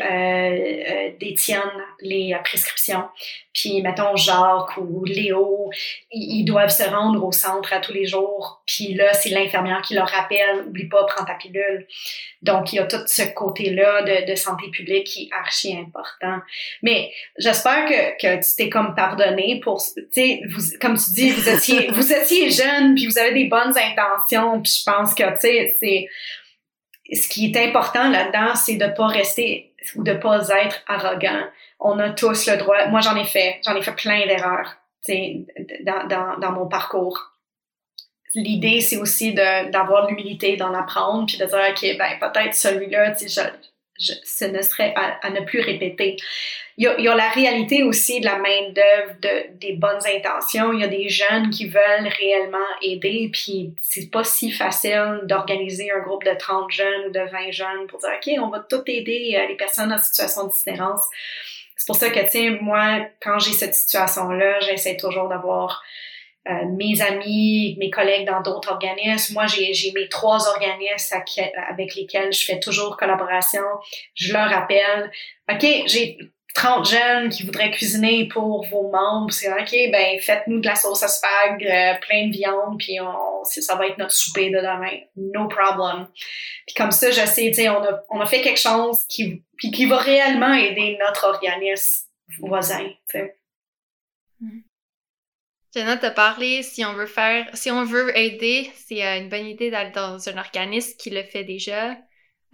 détiennent les prescriptions. Puis, mettons, Jacques ou Léo, ils, doivent se rendre au centre à tous les jours. Puis là, c'est l'infirmière qui leur rappelle, oublie pas, prends ta pilule. Donc, il y a tout ce côté-là de, de santé publique qui est archi important. Mais j'espère que, que tu t'es comme pardonné pour, tu sais, comme tu dis, vous étiez, vous étiez jeune, puis vous avez des bonnes intentions. Puis je pense que, tu sais, c'est ce qui est important là-dedans, c'est de pas rester ou de pas être arrogant on a tous le droit. Moi, j'en ai fait. J'en ai fait plein d'erreurs dans, dans, dans mon parcours. L'idée, c'est aussi d'avoir l'humilité d'en apprendre, puis de dire, OK, ben peut-être celui-là, je, je, ce ne serait à, ne plus répéter. Il y, a, il y, a, la réalité aussi de la main-d'œuvre, de, des bonnes intentions. Il y a des jeunes qui veulent réellement aider, puis c'est pas si facile d'organiser un groupe de 30 jeunes ou de 20 jeunes pour dire, OK, on va tout aider euh, les personnes en situation d'itinérance. C'est pour ça que, sais, moi, quand j'ai cette situation-là, j'essaie toujours d'avoir euh, mes amis, mes collègues dans d'autres organismes. Moi, j'ai mes trois organismes avec lesquels je fais toujours collaboration. Je leur rappelle, OK, j'ai 30 jeunes qui voudraient cuisiner pour vos membres, c'est OK, ben faites-nous de la sauce à spag, euh, plein de viande, puis on, ça va être notre souper de demain. No problem. Puis comme ça, je sais, tu on a, on a fait quelque chose qui, qui va réellement aider notre organisme voisin, tu sais. Mm-hmm. Jenna t'a parlé, si on veut faire, si on veut aider, c'est euh, une bonne idée d'aller dans un organisme qui le fait déjà,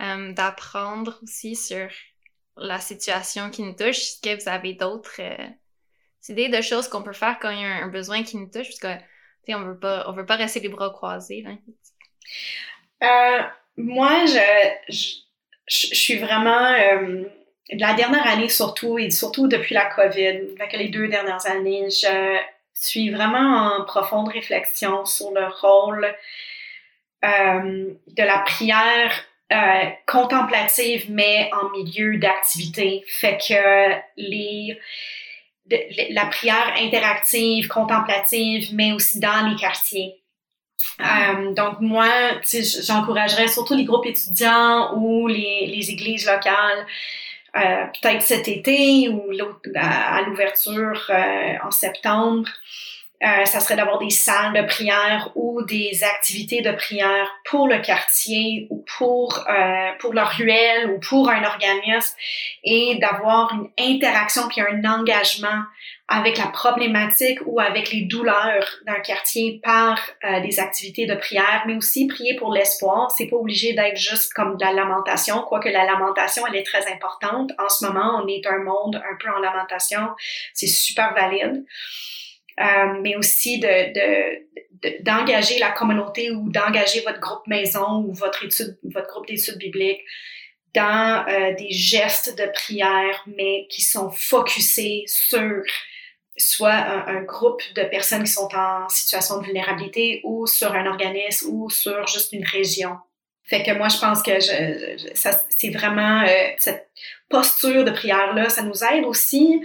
euh, d'apprendre aussi sur la situation qui nous touche. Est-ce que vous avez d'autres euh, idées de choses qu'on peut faire quand il y a un, besoin qui nous touche? Parce que, on veut pas, on veut pas rester les bras croisés. Euh, moi, je, je, suis vraiment, euh, la dernière année surtout, et surtout depuis la COVID, les deux dernières années, je suis vraiment en profonde réflexion sur le rôle euh, de la prière euh, contemplative, mais en milieu d'activité. Fait que les, la prière interactive, contemplative, mais aussi dans les quartiers. Euh, donc moi, j'encouragerais surtout les groupes étudiants ou les, les églises locales, euh, peut-être cet été ou à, l'ouverture euh, en septembre, euh, ça serait d'avoir des salles de prière ou des activités de prière pour le quartier ou pour euh, pour leur ruelle ou pour un organisme et d'avoir une interaction puis un engagement avec la problématique ou avec les douleurs d'un quartier par euh, des activités de prière, mais aussi prier pour l'espoir. C'est pas obligé d'être juste comme de la lamentation, quoique la lamentation, elle est très importante. En ce moment, on est un monde un peu en lamentation. C'est super valide. Euh, mais aussi de, d'engager la communauté ou d'engager votre groupe maison ou votre étude, votre groupe d'études bibliques dans euh, des gestes de prière, mais qui sont focusés sur soit un, groupe de personnes qui sont en situation de vulnérabilité ou sur un organisme ou sur juste une région. Fait que moi, je pense que je, ça, c'est vraiment euh, cette posture de prière-là, ça nous aide aussi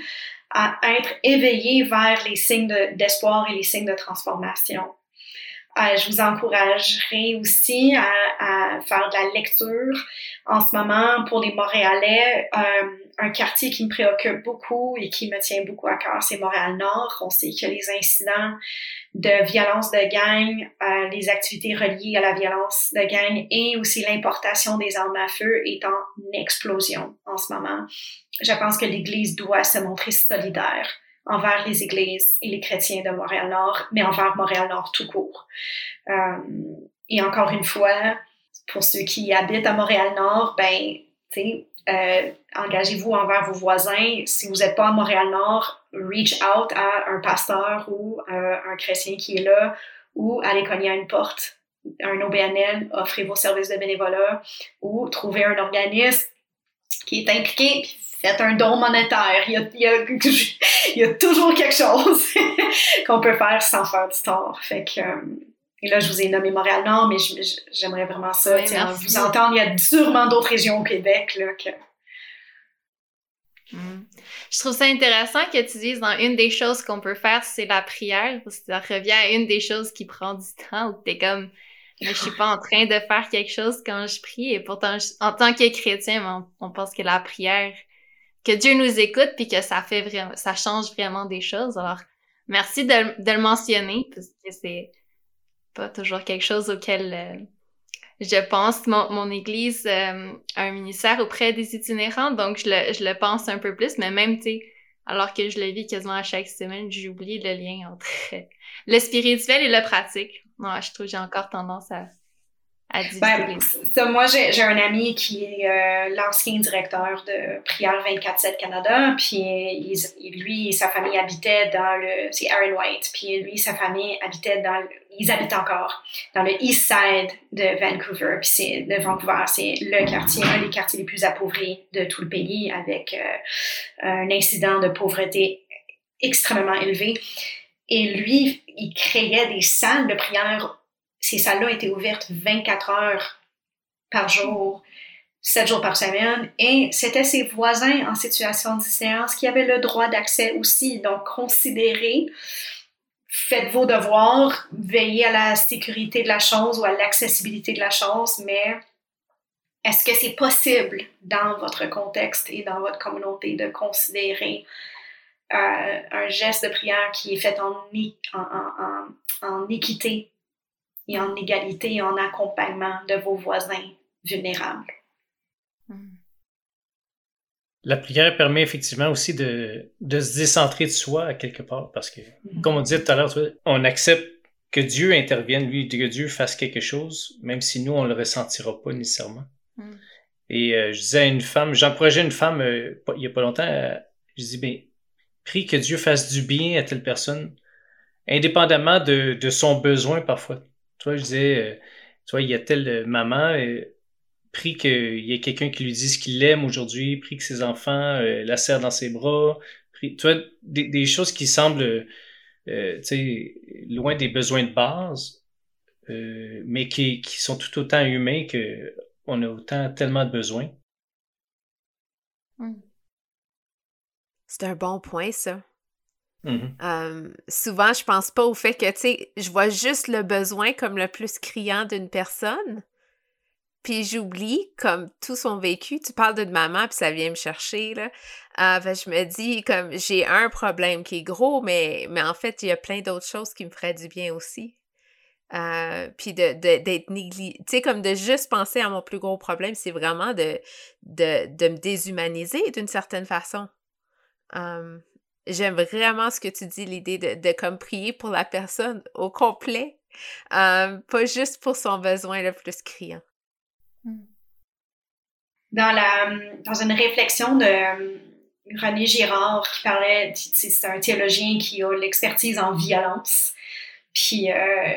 à être éveillé vers les signes d'espoir et les signes de transformation. Euh, je vous encouragerai aussi à, à, faire de la lecture. En ce moment, pour les Montréalais, euh, un quartier qui me préoccupe beaucoup et qui me tient beaucoup à cœur, c'est Montréal-Nord. On sait que les incidents de violence de gang, euh, les activités reliées à la violence de gang et aussi l'importation des armes à feu est en explosion en ce moment. Je pense que l'Église doit se montrer solidaire envers les églises et les chrétiens de Montréal-Nord, mais envers Montréal-Nord tout court. Euh, et encore une fois, pour ceux qui habitent à Montréal-Nord, ben, tu sais, euh, engagez-vous envers vos voisins. Si vous n'êtes pas à Montréal-Nord, reach out à un pasteur ou euh, un chrétien qui est là ou allez cogner à une porte, un OBNL, offrez vos services de bénévolat ou trouvez un organisme qui est impliqué, faites un don monétaire. Il y a, il y a, il y a toujours quelque chose qu'on peut faire sans faire du tort. Fait que, euh, et là, je vous ai nommé Montréal-Nord, mais j'aimerais vraiment ça, vous entendre. Il y a sûrement d'autres régions au Québec là, que... Hmm. Je trouve ça intéressant que tu dises dans une des choses qu'on peut faire, c'est la prière, parce que ça revient à une des choses qui prend du temps, où t'es comme, je suis pas en train de faire quelque chose quand je prie, et pourtant, en tant que chrétien, on, on, pense que la prière, que Dieu nous écoute, puis que ça fait vraiment, ça change vraiment des choses. Alors, merci de, de le mentionner, parce que c'est, pas toujours quelque chose auquel euh, je pense. Mon, mon église euh, a un ministère auprès des itinérants, donc je le, je le pense un peu plus, mais même, tu sais, alors que je le vis quasiment à chaque semaine, j'oublie le lien entre le spirituel et le pratique. Moi, je trouve que j'ai encore tendance à, ben, moi, j'ai un ami qui est euh, l'ancien directeur de Prière 24-7 Canada, puis lui et sa famille habitaient dans le... C'est Aaron White, puis lui et sa famille habitaient dans... ils habitent encore dans le East Side de Vancouver, puis c'est de Vancouver, c'est le quartier, un des quartiers les plus appauvris de tout le pays, avec euh, un incident de pauvreté extrêmement élevé. Et lui, il créait des salles de prière ces salles-là étaient ouvertes 24 heures par jour, 7 jours par semaine, et c'était ses voisins en situation de séance qui avaient le droit d'accès aussi. Donc, considérez, faites vos devoirs, veillez à la sécurité de la chose ou à l'accessibilité de la chose, mais est-ce que c'est possible dans votre contexte et dans votre communauté de considérer euh, un geste de prière qui est fait en, équité et en égalité et en accompagnement de vos voisins vulnérables. Hmm. La prière permet effectivement aussi de, de, se décentrer de soi à quelque part parce que, hmm. comme on disait tout à l'heure, on accepte que Dieu intervienne, lui, que Dieu fasse quelque chose, même si nous, on le ressentira pas nécessairement. Hmm. Et euh, je disais à une femme, j'encourageais une femme euh, il y a pas longtemps, euh, je dis, ben, prie que Dieu fasse du bien à telle personne, indépendamment de, de son besoin parfois. Tu vois, je disais, euh, tu vois, il y a telle maman, et prie qu'il y ait quelqu'un qui lui dise qu'il l'aime aujourd'hui, prie que ses enfants euh, la serrent dans ses bras, prie, tu vois, des, choses qui semblent euh, loin des besoins de base, euh, mais qui, qui, sont tout autant humains que on a autant tellement de besoins. Hmm. C'est un bon point, ça. Mm-hmm. souvent, je pense pas au fait que, tu sais, je vois juste le besoin comme le plus criant d'une personne, puis j'oublie comme tout son vécu. Tu parles de maman, puis ça vient me chercher, là. Euh, je me dis, comme, j'ai un problème qui est gros, mais, en fait, il y a plein d'autres choses qui me feraient du bien aussi. Euh, puis de, d'être négligé. Tu sais, comme de juste penser à mon plus gros problème, c'est vraiment de me déshumaniser d'une certaine façon. J'aime vraiment ce que tu dis, l'idée de, de comme prier pour la personne au complet, pas juste pour son besoin le plus criant. Hmm. Dans, la, dans une réflexion de euh, René Girard qui parlait, c'est un théologien qui a l'expertise en violence. Puis euh,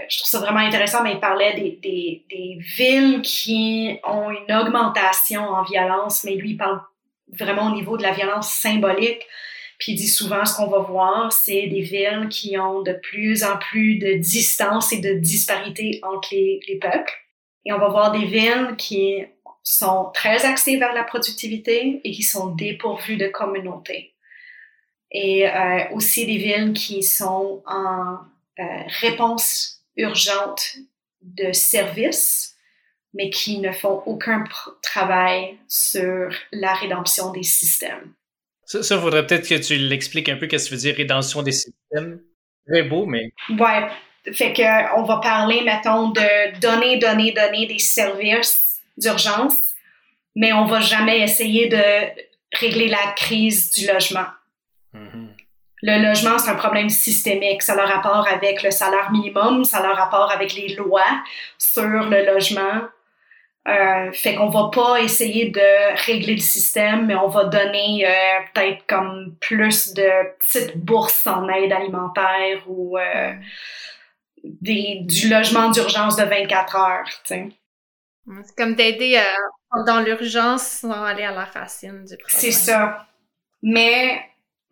je trouve ça vraiment intéressant, mais il parlait des, des, des, villes qui ont une augmentation en violence, mais lui il parle vraiment au niveau de la violence symbolique. Puis dit souvent ce qu'on va voir, c'est des villes qui ont de plus en plus de distance et de disparité entre les, les peuples. Et on va voir des villes qui sont très axées vers la productivité et qui sont dépourvues de communauté. Et euh, aussi des villes qui sont en euh, réponse urgente de services, mais qui ne font aucun travail sur la rédemption des systèmes. Ça, il faudrait peut-être que tu l'expliques un peu qu'est-ce que tu veux dire rédemption des systèmes. Très beau, mais. Ouais, fait que on va parler, mettons, de donner, donner, donner des services d'urgence, mais on va jamais essayer de régler la crise du logement. Mm-hmm. Le logement, c'est un problème systémique. Ça a rapport avec le salaire minimum, ça a rapport avec les lois sur le logement. Euh, fait qu'on va pas essayer de régler le système, mais on va donner euh, peut-être comme plus de petites bourses en aide alimentaire ou euh, des, du logement d'urgence de 24 heures, tu sais. C'est comme d'aider euh, dans l'urgence sans aller à la racine du problème. C'est ça. Mais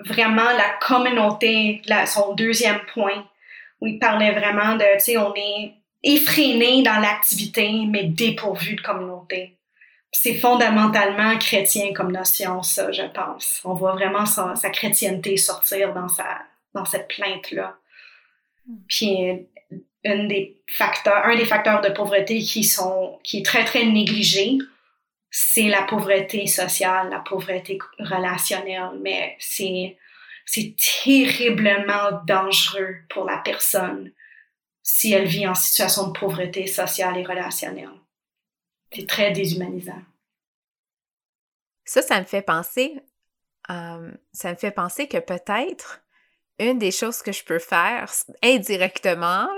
vraiment, la communauté, son deuxième point, où il parlait vraiment de, tu sais, on est effréné dans l'activité, mais dépourvu de communauté. C'est fondamentalement chrétien comme notion, ça, je pense. On voit vraiment sa, sa chrétienté sortir dans, sa, dans cette plainte-là. Hmm. Puis un des facteurs, un des facteurs de pauvreté qui sont, qui est très, très négligé, c'est la pauvreté sociale, la pauvreté relationnelle, mais c'est, c'est terriblement dangereux pour la personne si elle vit en situation de pauvreté sociale et relationnelle. C'est très déshumanisant. Ça, ça me fait penser, euh, ça me fait penser que peut-être une des choses que je peux faire indirectement,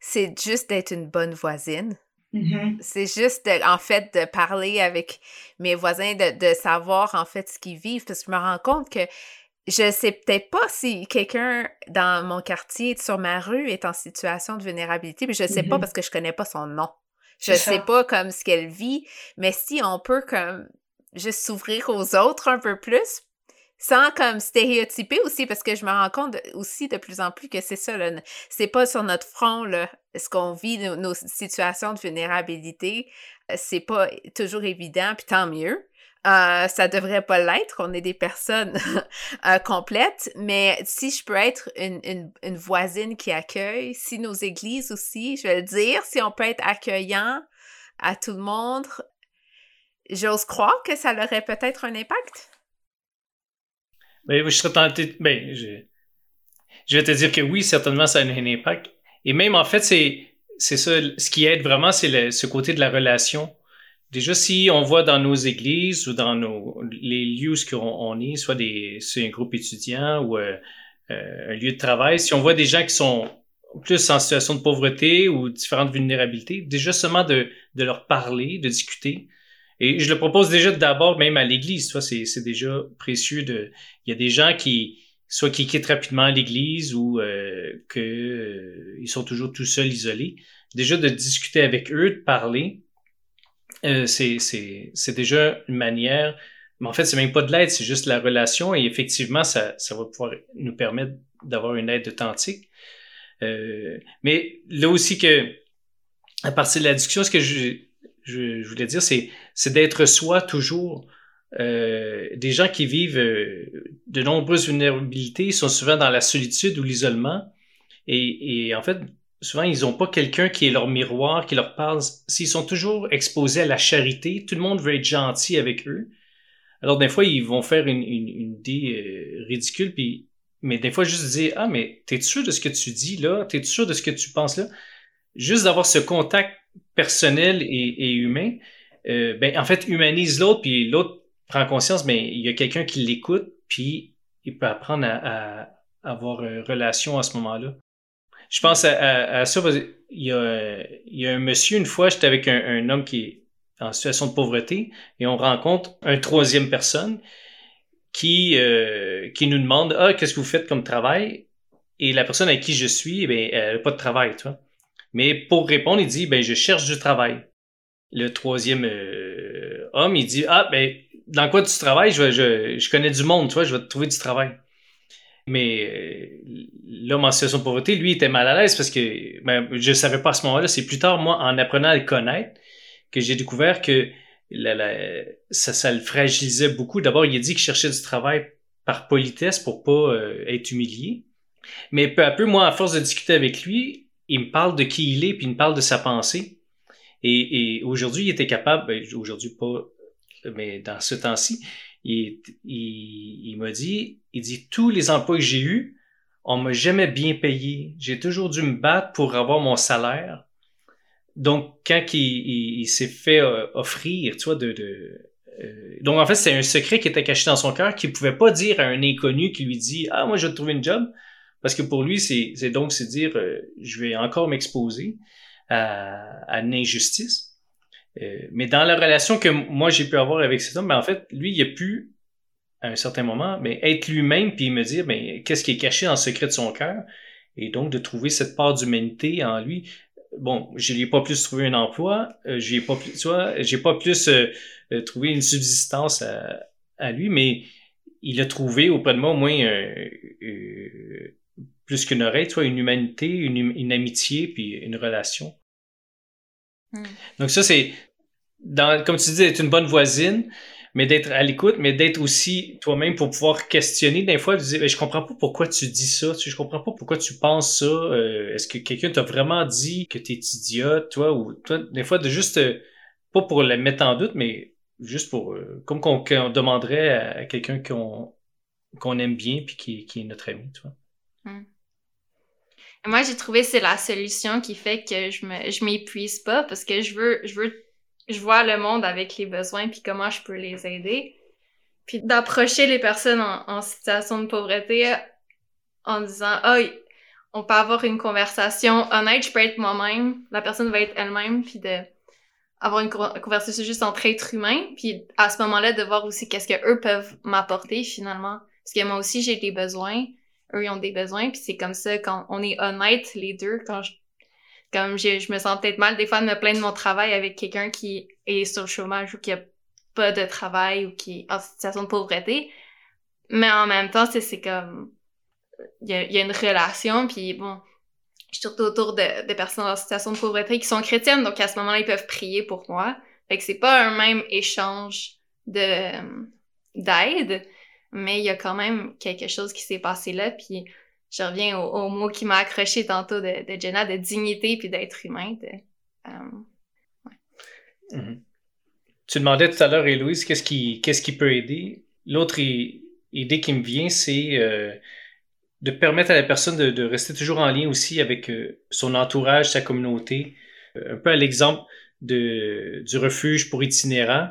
c'est juste d'être une bonne voisine. Mm-hmm. C'est juste, en fait, de parler avec mes voisins, de, de, savoir, en fait, ce qu'ils vivent, parce que je me rends compte que je sais peut-être pas si quelqu'un dans mon quartier, sur ma rue, est en situation de vulnérabilité, mais je sais pas mm-hmm. parce que je connais pas son nom. Je sais pas comme ce qu'elle vit, mais si on peut comme juste s'ouvrir aux autres un peu plus, sans comme stéréotyper aussi, parce que je me rends compte aussi de plus en plus que c'est ça, c'est pas sur notre front, là, ce qu'on vit, nos, situations de vulnérabilité, euh, c'est pas toujours évident, puis tant mieux. Euh, ça devrait pas l'être, on est des personnes euh, complètes, mais si je peux être une, une, voisine qui accueille, si nos églises aussi, je vais le dire, si on peut être accueillant à tout le monde, j'ose croire que ça aurait peut-être un impact. Je serais tenté. Ben, je, vais te dire que oui, certainement, ça a un impact. Et même, en fait, c'est, c'est ça. Ce qui aide vraiment, c'est ce côté de la relation. Déjà, si on voit dans nos églises ou dans nos, les lieux où on, est, soit des, c'est un groupe étudiant ou euh, euh, un lieu de travail, si on voit des gens qui sont plus en situation de pauvreté ou différentes vulnérabilités, déjà seulement de, de leur parler, de discuter, et je le propose déjà d'abord même à l'Église. C'est, c'est déjà précieux de. Il y a des gens qui soit qui quittent rapidement l'Église ou euh, qu'ils euh, sont toujours tout seuls, isolés. Déjà de discuter avec eux, de parler. Euh, c'est déjà une manière, mais en fait, c'est même pas de l'aide, c'est juste la relation et effectivement, ça, ça va pouvoir nous permettre d'avoir une aide authentique. Euh, mais là aussi que, à partir de la discussion, ce que je, je, voulais dire, c'est d'être soi toujours. Euh, des gens qui vivent euh, de nombreuses vulnérabilités sont souvent dans la solitude ou l'isolement. Et, et, en fait, souvent, ils n'ont pas quelqu'un qui est leur miroir, qui leur parle. S'ils sont toujours exposés à la charité, tout le monde veut être gentil avec eux. Alors, des fois, ils vont faire une, une, une idée euh, ridicule, puis, mais des fois, juste dire Ah, mais t'es sûr de ce que tu dis là? T'es sûr de ce que tu penses là Juste d'avoir ce contact personnel et, humain, euh, ben, en fait, humanise l'autre, puis l'autre prend conscience, mais il y a quelqu'un qui l'écoute, puis il peut apprendre à, à avoir une relation à ce moment-là. Je pense à, ça. Il y, a, il y, a, un monsieur, une fois, j'étais avec un, homme qui est en situation de pauvreté et on rencontre un troisième personne qui, euh, qui nous demande Ah, qu'est-ce que vous faites comme travail Et la personne avec qui je suis, eh elle n'a pas de travail, tu vois. Mais pour répondre, il dit ben, Je cherche du travail. Le troisième euh, homme, il dit Ah, ben, dans quoi tu travailles? Je, je, je connais du monde, tu vois, je vais te trouver du travail. Mais euh, l'homme en situation de pauvreté, lui, était mal à l'aise parce que ben, je ne savais pas à ce moment-là. C'est plus tard, moi, en apprenant à le connaître, que j'ai découvert que ça, le fragilisait beaucoup. D'abord, il a dit qu'il cherchait du travail par politesse pour pas euh, être humilié. Mais peu à peu, moi, à force de discuter avec lui, il me parle de qui il est, puis il me parle de sa pensée. Et, aujourd'hui, il était capable, ben, aujourd'hui pas, mais dans ce temps-ci, il, il, m'a dit, il dit, tous les emplois que j'ai eus, on m'a jamais bien payé. J'ai toujours dû me battre pour avoir mon salaire. Donc, quand il, il, s'est fait euh, offrir, tu vois, de... de euh, donc, en fait, c'est un secret qui était caché dans son cœur qu'il pouvait pas dire à un inconnu qui lui dit « Ah, moi, je vais trouver une job. » Parce que pour lui, c'est donc, c'est dire euh, Je vais encore m'exposer à une injustice. » Euh, mais dans la relation que moi j'ai pu avoir avec cet homme, ben en fait, lui, il a pu, à un certain moment, mais être lui-même puis me dire, mais qu'est-ce qui est caché dans le secret de son cœur, et donc de trouver cette part d'humanité en lui. Bon, je n'ai pas plus trouvé un emploi, euh, j'ai pas plus, vois, j'ai pas plus euh, trouvé une subsistance à, lui, mais il a trouvé auprès de moi au moins plus qu'une oreille, une humanité, une amitié puis une relation. Hmm. Donc ça, c'est, dans, comme tu dis, être une bonne voisine, mais d'être à l'écoute, mais d'être aussi toi-même pour pouvoir questionner. Des fois, tu dis, je comprends pas pourquoi tu dis ça, je comprends pas pourquoi tu penses ça. Euh, est-ce que quelqu'un t'a vraiment dit que t'es idiote, toi, ou toi, des fois, de juste, euh, pas pour le mettre en doute, mais juste pour, euh, comme qu'on demanderait à, quelqu'un qu'on qu'on aime bien puis qui, qui est notre ami, tu vois. Moi, j'ai trouvé c'est la solution qui fait que je me je m'épuise pas parce que je veux je veux je vois le monde avec les besoins puis comment je peux les aider. Puis d'approcher les personnes en, situation de pauvreté en disant "Ah, on peut avoir une conversation honnête, je peux être moi-même, la personne va être elle-même puis de avoir une conversation juste entre êtres humains, puis à ce moment-là de voir aussi qu'est-ce que eux peuvent m'apporter finalement parce que moi aussi j'ai des besoins eux, ils ont des besoins, puis c'est comme ça, quand on est honnête, les deux, quand je, comme je, me sens peut-être mal des fois de me plaindre de mon travail avec quelqu'un qui est sur le chômage ou qui a pas de travail ou qui est en situation de pauvreté, mais en même temps, c'est comme, il y a, une relation, puis bon, je suis surtout autour de, de personnes en situation de pauvreté qui sont chrétiennes, donc à ce moment-là, ils peuvent prier pour moi. Fait que c'est pas un même échange de d'aide, mais il y a quand même quelque chose qui s'est passé là, puis je reviens au, mot qui m'a accroché tantôt de, Jenna, de dignité puis d'être humain. Euh, mm-hmm. Tu demandais tout à l'heure, Héloïse, qu'est-ce qui, qu'est-ce qui peut aider? L'autre idée qui me vient, c'est euh, de permettre à la personne de, rester toujours en lien aussi avec euh, son entourage, sa communauté. un peu à l'exemple du refuge pour itinérants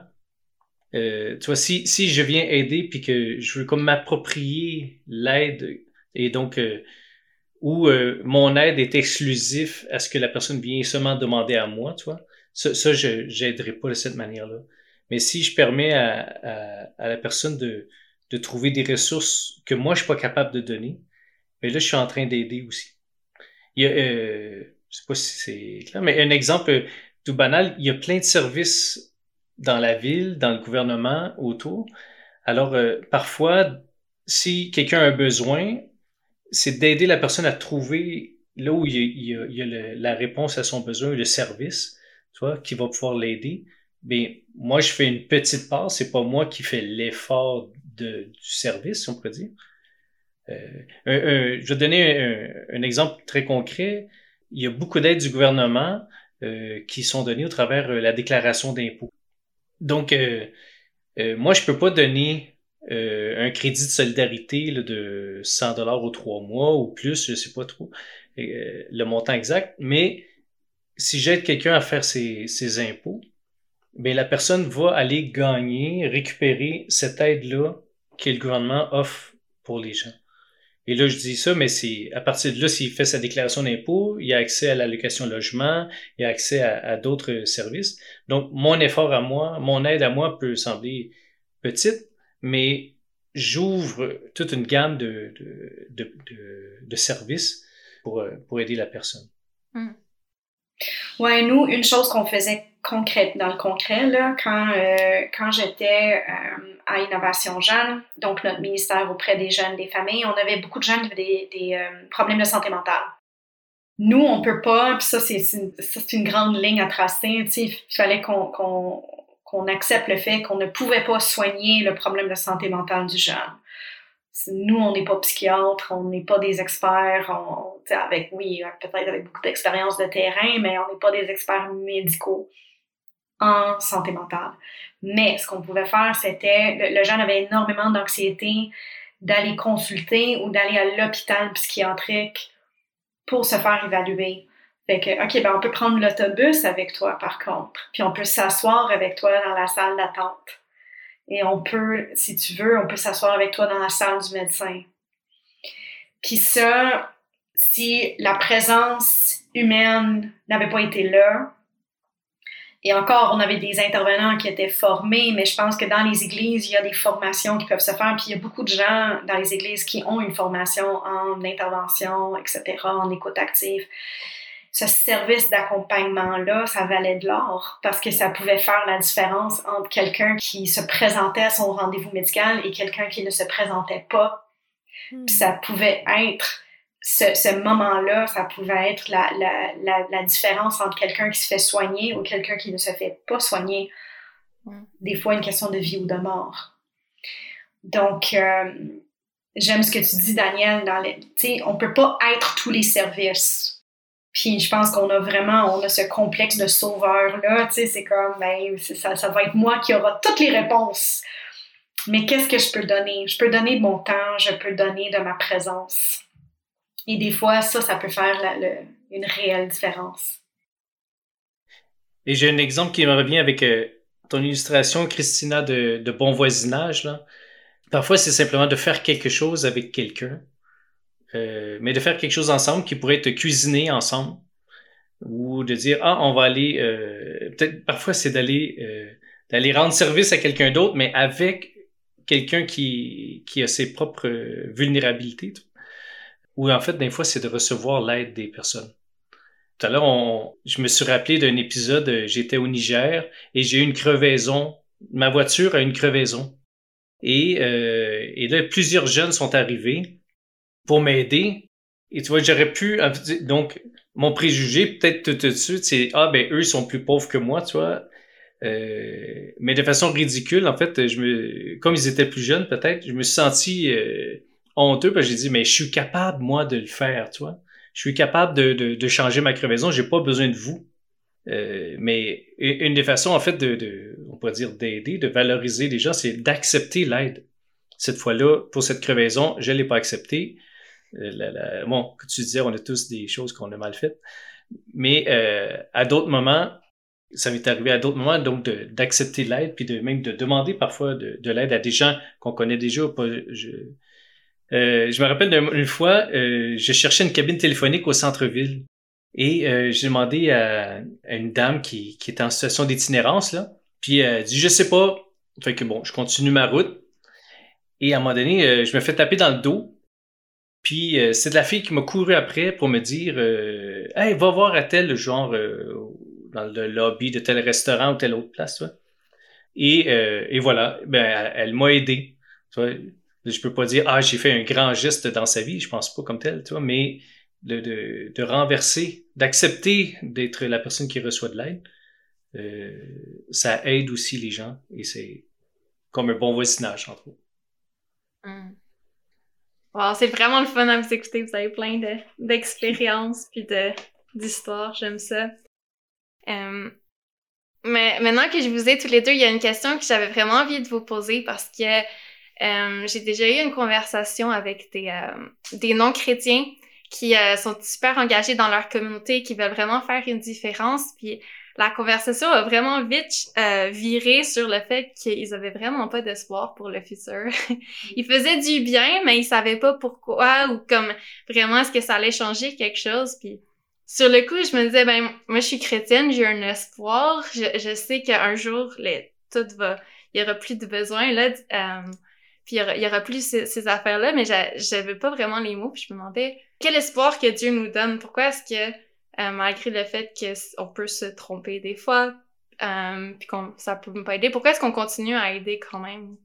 euh, tu vois, si, si je viens aider puis que je veux comme m'approprier l'aide et donc euh, où euh, mon aide est exclusif à ce que la personne vient seulement demander à moi, tu vois, ça, ça je n'aiderai pas de cette manière-là. Mais si je permets à, à, à, la personne de, de trouver des ressources que moi je suis pas capable de donner, mais ben là je suis en train d'aider aussi. Il y a, euh, je sais pas si c'est clair, mais un exemple tout banal, il y a plein de services dans la ville, dans le gouvernement, autour. Alors, euh, parfois, si quelqu'un a un besoin, c'est d'aider la personne à trouver là où il y a, il y a, la réponse à son besoin, le service, tu vois, qui va pouvoir l'aider. Mais moi, je fais une petite part, c'est pas moi qui fais l'effort du service, si on peut dire. Euh, je vais donner un, exemple très concret. Il y a beaucoup d'aides du gouvernement euh, qui sont données au travers euh, la déclaration d'impôt. Donc, moi, je peux pas donner un crédit de solidarité de 100 dollars ou trois mois ou plus, je sais pas trop le montant exact, mais si j'aide quelqu'un à faire ses, ses impôts, bien, la personne va aller gagner, récupérer cette aide-là que le gouvernement offre pour les gens. Et là, je dis ça, mais c'est à partir de là, s'il fait sa déclaration d'impôt, il a accès à l'allocation logement, il a accès à, d'autres services. Donc, mon effort à moi, mon aide à moi peut sembler petite, mais j'ouvre toute une gamme de, de, de, services pour, pour aider la personne. Hmm. Ouais, nous, une chose qu'on faisait concrète dans le concret, là, quand, euh, quand j'étais euh, à Innovation Jeune, donc notre ministère auprès des jeunes, des familles, on avait beaucoup de jeunes qui avaient des, des euh, problèmes de santé mentale. Nous, on peut pas, puis ça, c'est une, une grande ligne à tracer, il fallait qu'on qu'on accepte le fait qu'on ne pouvait pas soigner le problème de santé mentale du jeune nous, on n'est pas psychiatre, on n'est pas des experts, on, avec, oui, peut-être avec beaucoup d'expérience de terrain, mais on n'est pas des experts médicaux en santé mentale. Mais ce qu'on pouvait faire, c'était, le, jeune avait énormément d'anxiété d'aller consulter ou d'aller à l'hôpital psychiatrique pour se faire évaluer. Fait que, OK, ben on peut prendre l'autobus avec toi, par contre, puis on peut s'asseoir avec toi dans la salle d'attente et on peut, si tu veux, on peut s'asseoir avec toi dans la salle du médecin. Puis ça, si la présence humaine n'avait pas été là, et encore, on avait des intervenants qui étaient formés, mais je pense que dans les églises, il y a des formations qui peuvent se faire. Puis il y a beaucoup de gens dans les églises qui ont une formation en intervention, etc., en écoute active ce service d'accompagnement-là, ça valait de l'or parce que ça pouvait faire la différence entre quelqu'un qui se présentait à son rendez-vous médical et quelqu'un qui ne se présentait pas. Hmm. ça pouvait être ce, ce moment-là, ça pouvait être la, la, la, la différence entre quelqu'un qui se fait soigner ou quelqu'un qui ne se fait pas soigner. Des fois, une question de vie ou de mort. Donc, euh, j'aime ce que tu dis, Daniel, dans les, on peut pas être tous les services puis je pense qu'on a vraiment, on a ce complexe de sauveur-là, tu sais, c'est comme, ben, ça, ça va être moi qui aura toutes les réponses. Mais qu'est-ce que je peux donner? Je peux donner de mon temps, je peux donner de ma présence. Et des fois, ça, ça peut faire une réelle différence. Et j'ai un exemple qui me revient avec euh, ton illustration, Christina, de, de bon voisinage. Là. Parfois, c'est simplement de faire quelque chose avec quelqu'un euh, mais de faire quelque chose ensemble qui pourrait être cuisiné ensemble ou de dire ah on va aller euh, peut-être parfois c'est d'aller euh, d'aller rendre service à quelqu'un d'autre mais avec quelqu'un qui qui a ses propres vulnérabilités ou en fait des fois c'est de recevoir l'aide des personnes tout à l'heure je me suis rappelé d'un épisode j'étais au Niger et j'ai eu une crevaison ma voiture a une crevaison et et là plusieurs jeunes sont arrivés pour m'aider. Et tu vois, j'aurais pu. Donc, mon préjugé, peut-être tout de suite, c'est Ah, ben, eux sont plus pauvres que moi, tu vois. Euh, mais de façon ridicule, en fait, je me, comme ils étaient plus jeunes, peut-être, je me suis senti euh, honteux parce que j'ai dit, mais je suis capable, moi, de le faire, tu vois. Je suis capable de, de, changer ma crevaison, j'ai pas besoin de vous. Euh, mais une des façons, en fait, de, on pourrait dire d'aider, de valoriser les gens, c'est d'accepter l'aide. Cette fois-là, pour cette crevaison, je l'ai pas acceptée. Euh, bon, tu disais, on a tous des choses qu'on a mal faites. Mais euh, à d'autres moments, ça m'est arrivé à d'autres moments, donc d'accepter l'aide, puis de même de demander parfois de, l'aide à des gens qu'on connaît déjà. Pas, euh, je me rappelle d'une fois, je cherchais une cabine téléphonique au centre-ville et j'ai demandé à, une dame qui, qui était en situation d'itinérance, là, puis elle dit, je sais pas. Fait que bon, je continue ma route. Et à un moment donné, je me fais taper dans le dos puis euh, c'est de la fille qui m'a couru après pour me dire euh, Hey, va voir à tel genre euh, dans le lobby de tel restaurant ou telle autre place. Et, euh, et voilà, ben, elle, m'a aidé. Tu vois, je peux pas dire, ah, j'ai fait un grand geste dans sa vie, je pense pas comme tel, tu vois, mais de, de, de renverser, d'accepter d'être la personne qui reçoit de l'aide, euh, ça aide aussi les gens et c'est comme un bon voisinage, entre autres. Mm. c'est vraiment le fun à vous écouter. Vous avez plein d'expériences puis d'histoires. J'aime ça. Mais maintenant que je vous ai tous les deux, il y a une question que j'avais vraiment envie de vous poser parce que euh, j'ai déjà eu une conversation avec des, euh, des non-chrétiens qui sont super engagés dans leur communauté, qui veulent vraiment faire une différence. Puis la conversation a vraiment vite euh, viré sur le fait qu'ils avaient vraiment pas d'espoir pour le futur. ils faisaient du bien, mais ils savaient pas pourquoi ou comme vraiment est-ce que ça allait changer quelque chose. Puis sur le coup, je me disais ben moi je suis chrétienne, j'ai un espoir, je, je sais qu'un jour les, tout va, il y aura plus de besoin là. Puis il y aura, plus ces, affaires-là, mais j'avais pas vraiment les mots, puis je me demandais quel espoir que Dieu nous donne, pourquoi est-ce que euh, malgré le fait qu'on peut se tromper des fois, euh, puis qu'on ça peut pas aider. Pourquoi est-ce qu'on continue à aider quand même?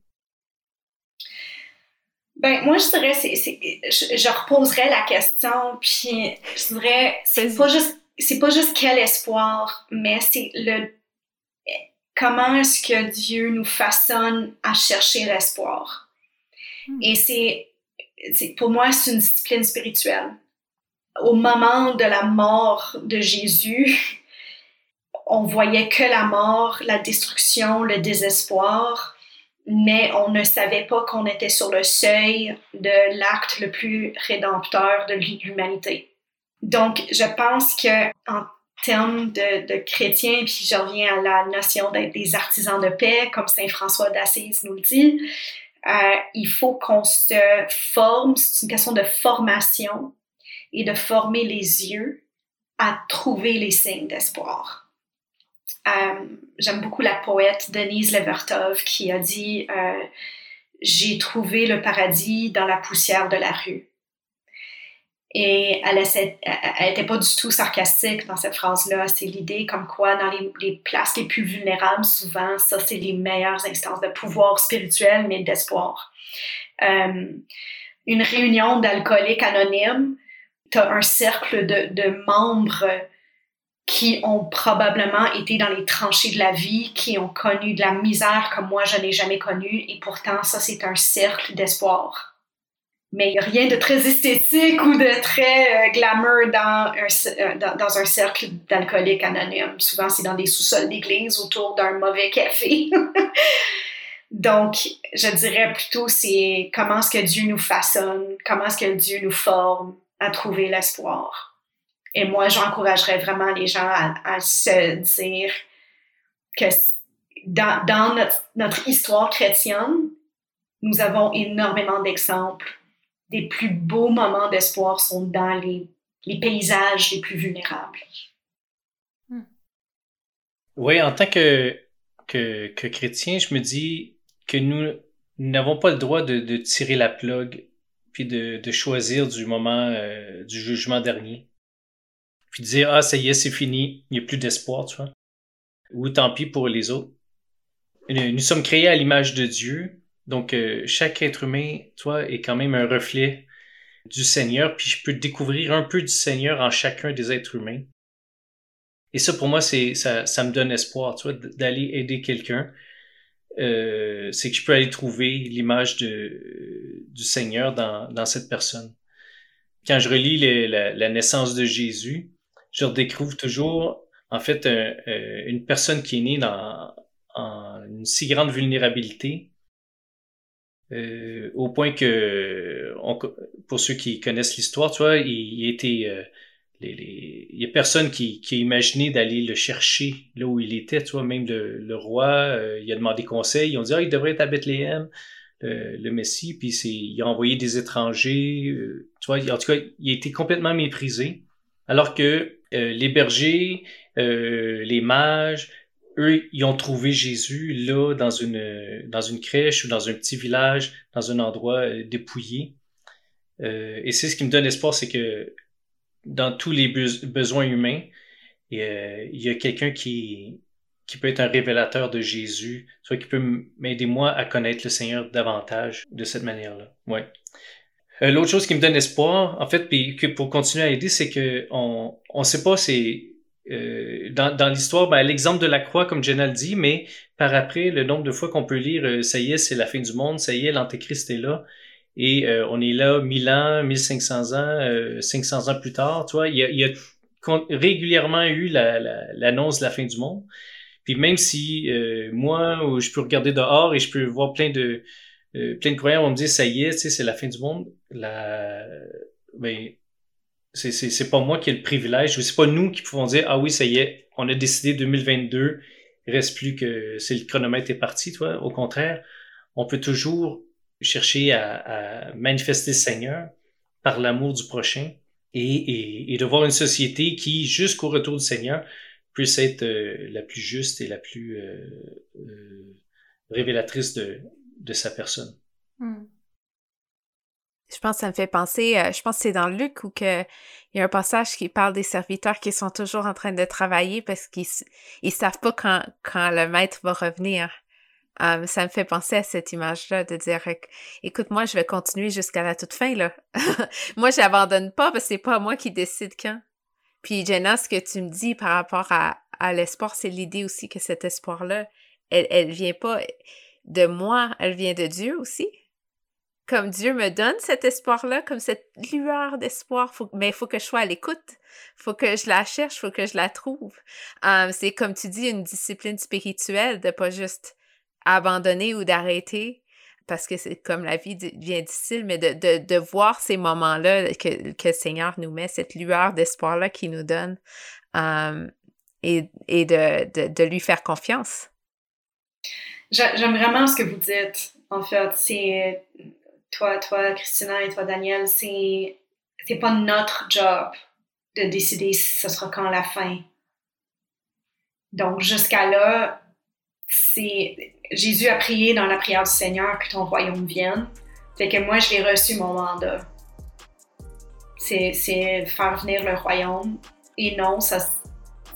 Ben, moi, je dirais, c'est, je, je, reposerais la question, puis je dirais, c'est pas juste, c'est pas juste quel espoir, mais c'est le, comment est-ce que Dieu nous façonne à chercher l'espoir? Et c'est, pour moi, c'est une discipline spirituelle au moment de la mort de Jésus, on voyait que la mort, la destruction, le désespoir, mais on ne savait pas qu'on était sur le seuil de l'acte le plus rédempteur de l'humanité. Donc, je pense que en termes de, chrétiens, puis je reviens à la notion des artisans de paix, comme Saint François d'Assise nous le dit, euh, il faut qu'on se forme, c'est une question de formation et de former les yeux à trouver les signes d'espoir. Euh, J'aime beaucoup la poète Denise Levertov qui a dit euh, J'ai trouvé le paradis dans la poussière de la rue. Et elle n'était pas du tout sarcastique dans cette phrase-là. C'est l'idée comme quoi, dans les, les, places les plus vulnérables, souvent, ça, c'est les meilleures instances de pouvoir spirituel, mais d'espoir. Euh, une réunion d'alcooliques anonymes, tu as un cercle de, de, membres qui ont probablement été dans les tranchées de la vie, qui ont connu de la misère comme moi je n'ai jamais connu, et pourtant ça c'est un cercle d'espoir. Mais il n'y a rien de très esthétique ou de très euh, glamour dans un, euh, dans, un cercle d'alcooliques anonymes. Souvent c'est dans des sous-sols d'église autour d'un mauvais café. Donc, je dirais plutôt c'est comment est-ce que Dieu nous façonne, comment est-ce que Dieu nous forme, à trouver l'espoir. Et moi, j'encouragerais vraiment les gens à, se dire que dans, notre, histoire chrétienne, nous avons énormément d'exemples. Des plus beaux moments d'espoir sont dans les, les, paysages les plus vulnérables. Hmm. Oui, en tant que, que, que, chrétien, je me dis que nous n'avons pas le droit de, de tirer la plug puis de, de choisir du moment euh, du jugement dernier. Puis de dire, ah, ça y est, c'est fini, il n'y a plus d'espoir, tu vois. Ou tant pis pour les autres. Nous sommes créés à l'image de Dieu, donc euh, chaque être humain, toi, est quand même un reflet du Seigneur, puis je peux découvrir un peu du Seigneur en chacun des êtres humains. Et ça, pour moi, c'est ça, ça me donne espoir, tu d'aller aider quelqu'un euh, c'est que je peux aller trouver l'image de, du Seigneur dans, dans cette personne. Quand je relis la, naissance de Jésus, je redécouvre toujours, en fait, euh, une personne qui est née dans en une si grande vulnérabilité, euh, au point que, pour ceux qui connaissent l'histoire, tu vois, il, il était euh, il y a personne qui, qui a imaginé d'aller le chercher là où il était, tu vois, même le, roi, euh, il a demandé conseil, ils ont dit, ah, il devrait être à Bethléem, le, Messie, puis il a envoyé des étrangers, euh, tu vois, en tout cas, il a été complètement méprisé, alors que les bergers, les mages, eux, ils ont trouvé Jésus là, dans une, dans une crèche ou dans un petit village, dans un endroit dépouillé. et c'est ce qui me donne espoir, c'est que dans tous les besoins humains, euh, il y a quelqu'un qui, qui peut être un révélateur de Jésus, soit qui peut m'aider moi à connaître le Seigneur davantage de cette manière-là. Euh, l'autre chose qui me donne espoir, en fait, puis que pour continuer à aider, c'est que on on sait pas c'est euh, dans, dans l'histoire, ben, l'exemple de la croix, comme Jenna le dit, mais par après, le nombre de fois qu'on peut lire, euh, ça y est, c'est la fin du monde, ça y est, l'Antéchrist est là, et on est là 1000 ans, 1500 ans, 500 ans plus tard, tu vois, il y a, y a régulièrement eu l'annonce la, de la fin du monde. Puis même si moi, je peux regarder dehors et je peux voir plein de euh, plein de croyants vont me dire ça y est, c'est la fin du monde. La... Ben, c'est, pas moi qui ai le privilège, c'est pas nous qui pouvons dire ah oui, ça y est, on a décidé 2022, il reste plus que c'est le chronomètre est parti. Au contraire, on peut toujours chercher à, à manifester le Seigneur par l'amour du prochain et, et, et, de voir une société qui, jusqu'au retour du Seigneur, puisse être euh, la plus juste et la plus euh, euh révélatrice de, de sa personne. Je pense que ça me fait penser, euh, je pense que c'est dans Luc où il y a un passage qui parle des serviteurs qui sont toujours en train de travailler parce qu'ils ils savent pas quand, le maître va revenir. Um, ça me fait penser à cette image-là de dire écoute, moi, je vais continuer jusqu'à la toute fin, là. moi, j'abandonne pas parce que c'est pas moi qui décide quand. Puis, Jenna, ce que tu me dis par rapport à, à l'espoir, c'est l'idée aussi que cet espoir-là, elle, elle vient pas de moi, elle vient de Dieu aussi. Comme Dieu me donne cet espoir-là, comme cette lueur d'espoir, mais il faut que je sois à l'écoute. faut que je la cherche, faut que je la trouve. Um, c'est comme tu dis, une discipline spirituelle de pas juste abandonner ou d'arrêter, parce que c'est comme la vie devient difficile, mais de, de, de voir ces moments-là que, que, le Seigneur nous met, cette lueur d'espoir-là qu'il nous donne, um, et, de, de lui faire confiance. J'aime vraiment ce que vous dites, en fait. C'est toi, toi, Christina et toi, Daniel, c'est c'est pas notre job de décider si ce sera quand la fin. Donc, jusqu'à là, c'est Jésus a prié dans la prière du Seigneur que ton royaume vienne. Fait que moi, j'ai reçu mon mandat. C'est faire venir le royaume. Et non, ça,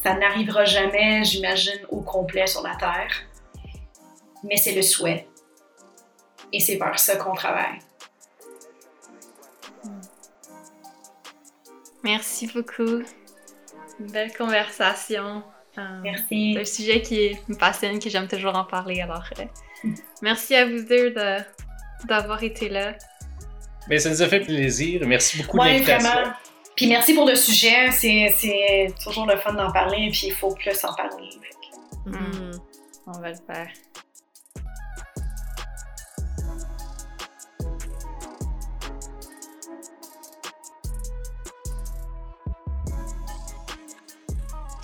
ça n'arrivera jamais, j'imagine, au complet sur la terre mais c'est le souhait. Et c'est vers ça qu'on travaille. Merci beaucoup. Une belle conversation. Euh, merci. C'est un sujet qui me passionne, que j'aime toujours en parler. Alors, euh, merci à vous deux d'avoir été là. Mais ben, ça nous a fait plaisir. Merci beaucoup de l'invitation. Puis merci pour le sujet. C'est toujours le fun d'en parler. Puis il faut plus en parler. Hmm. On va le faire.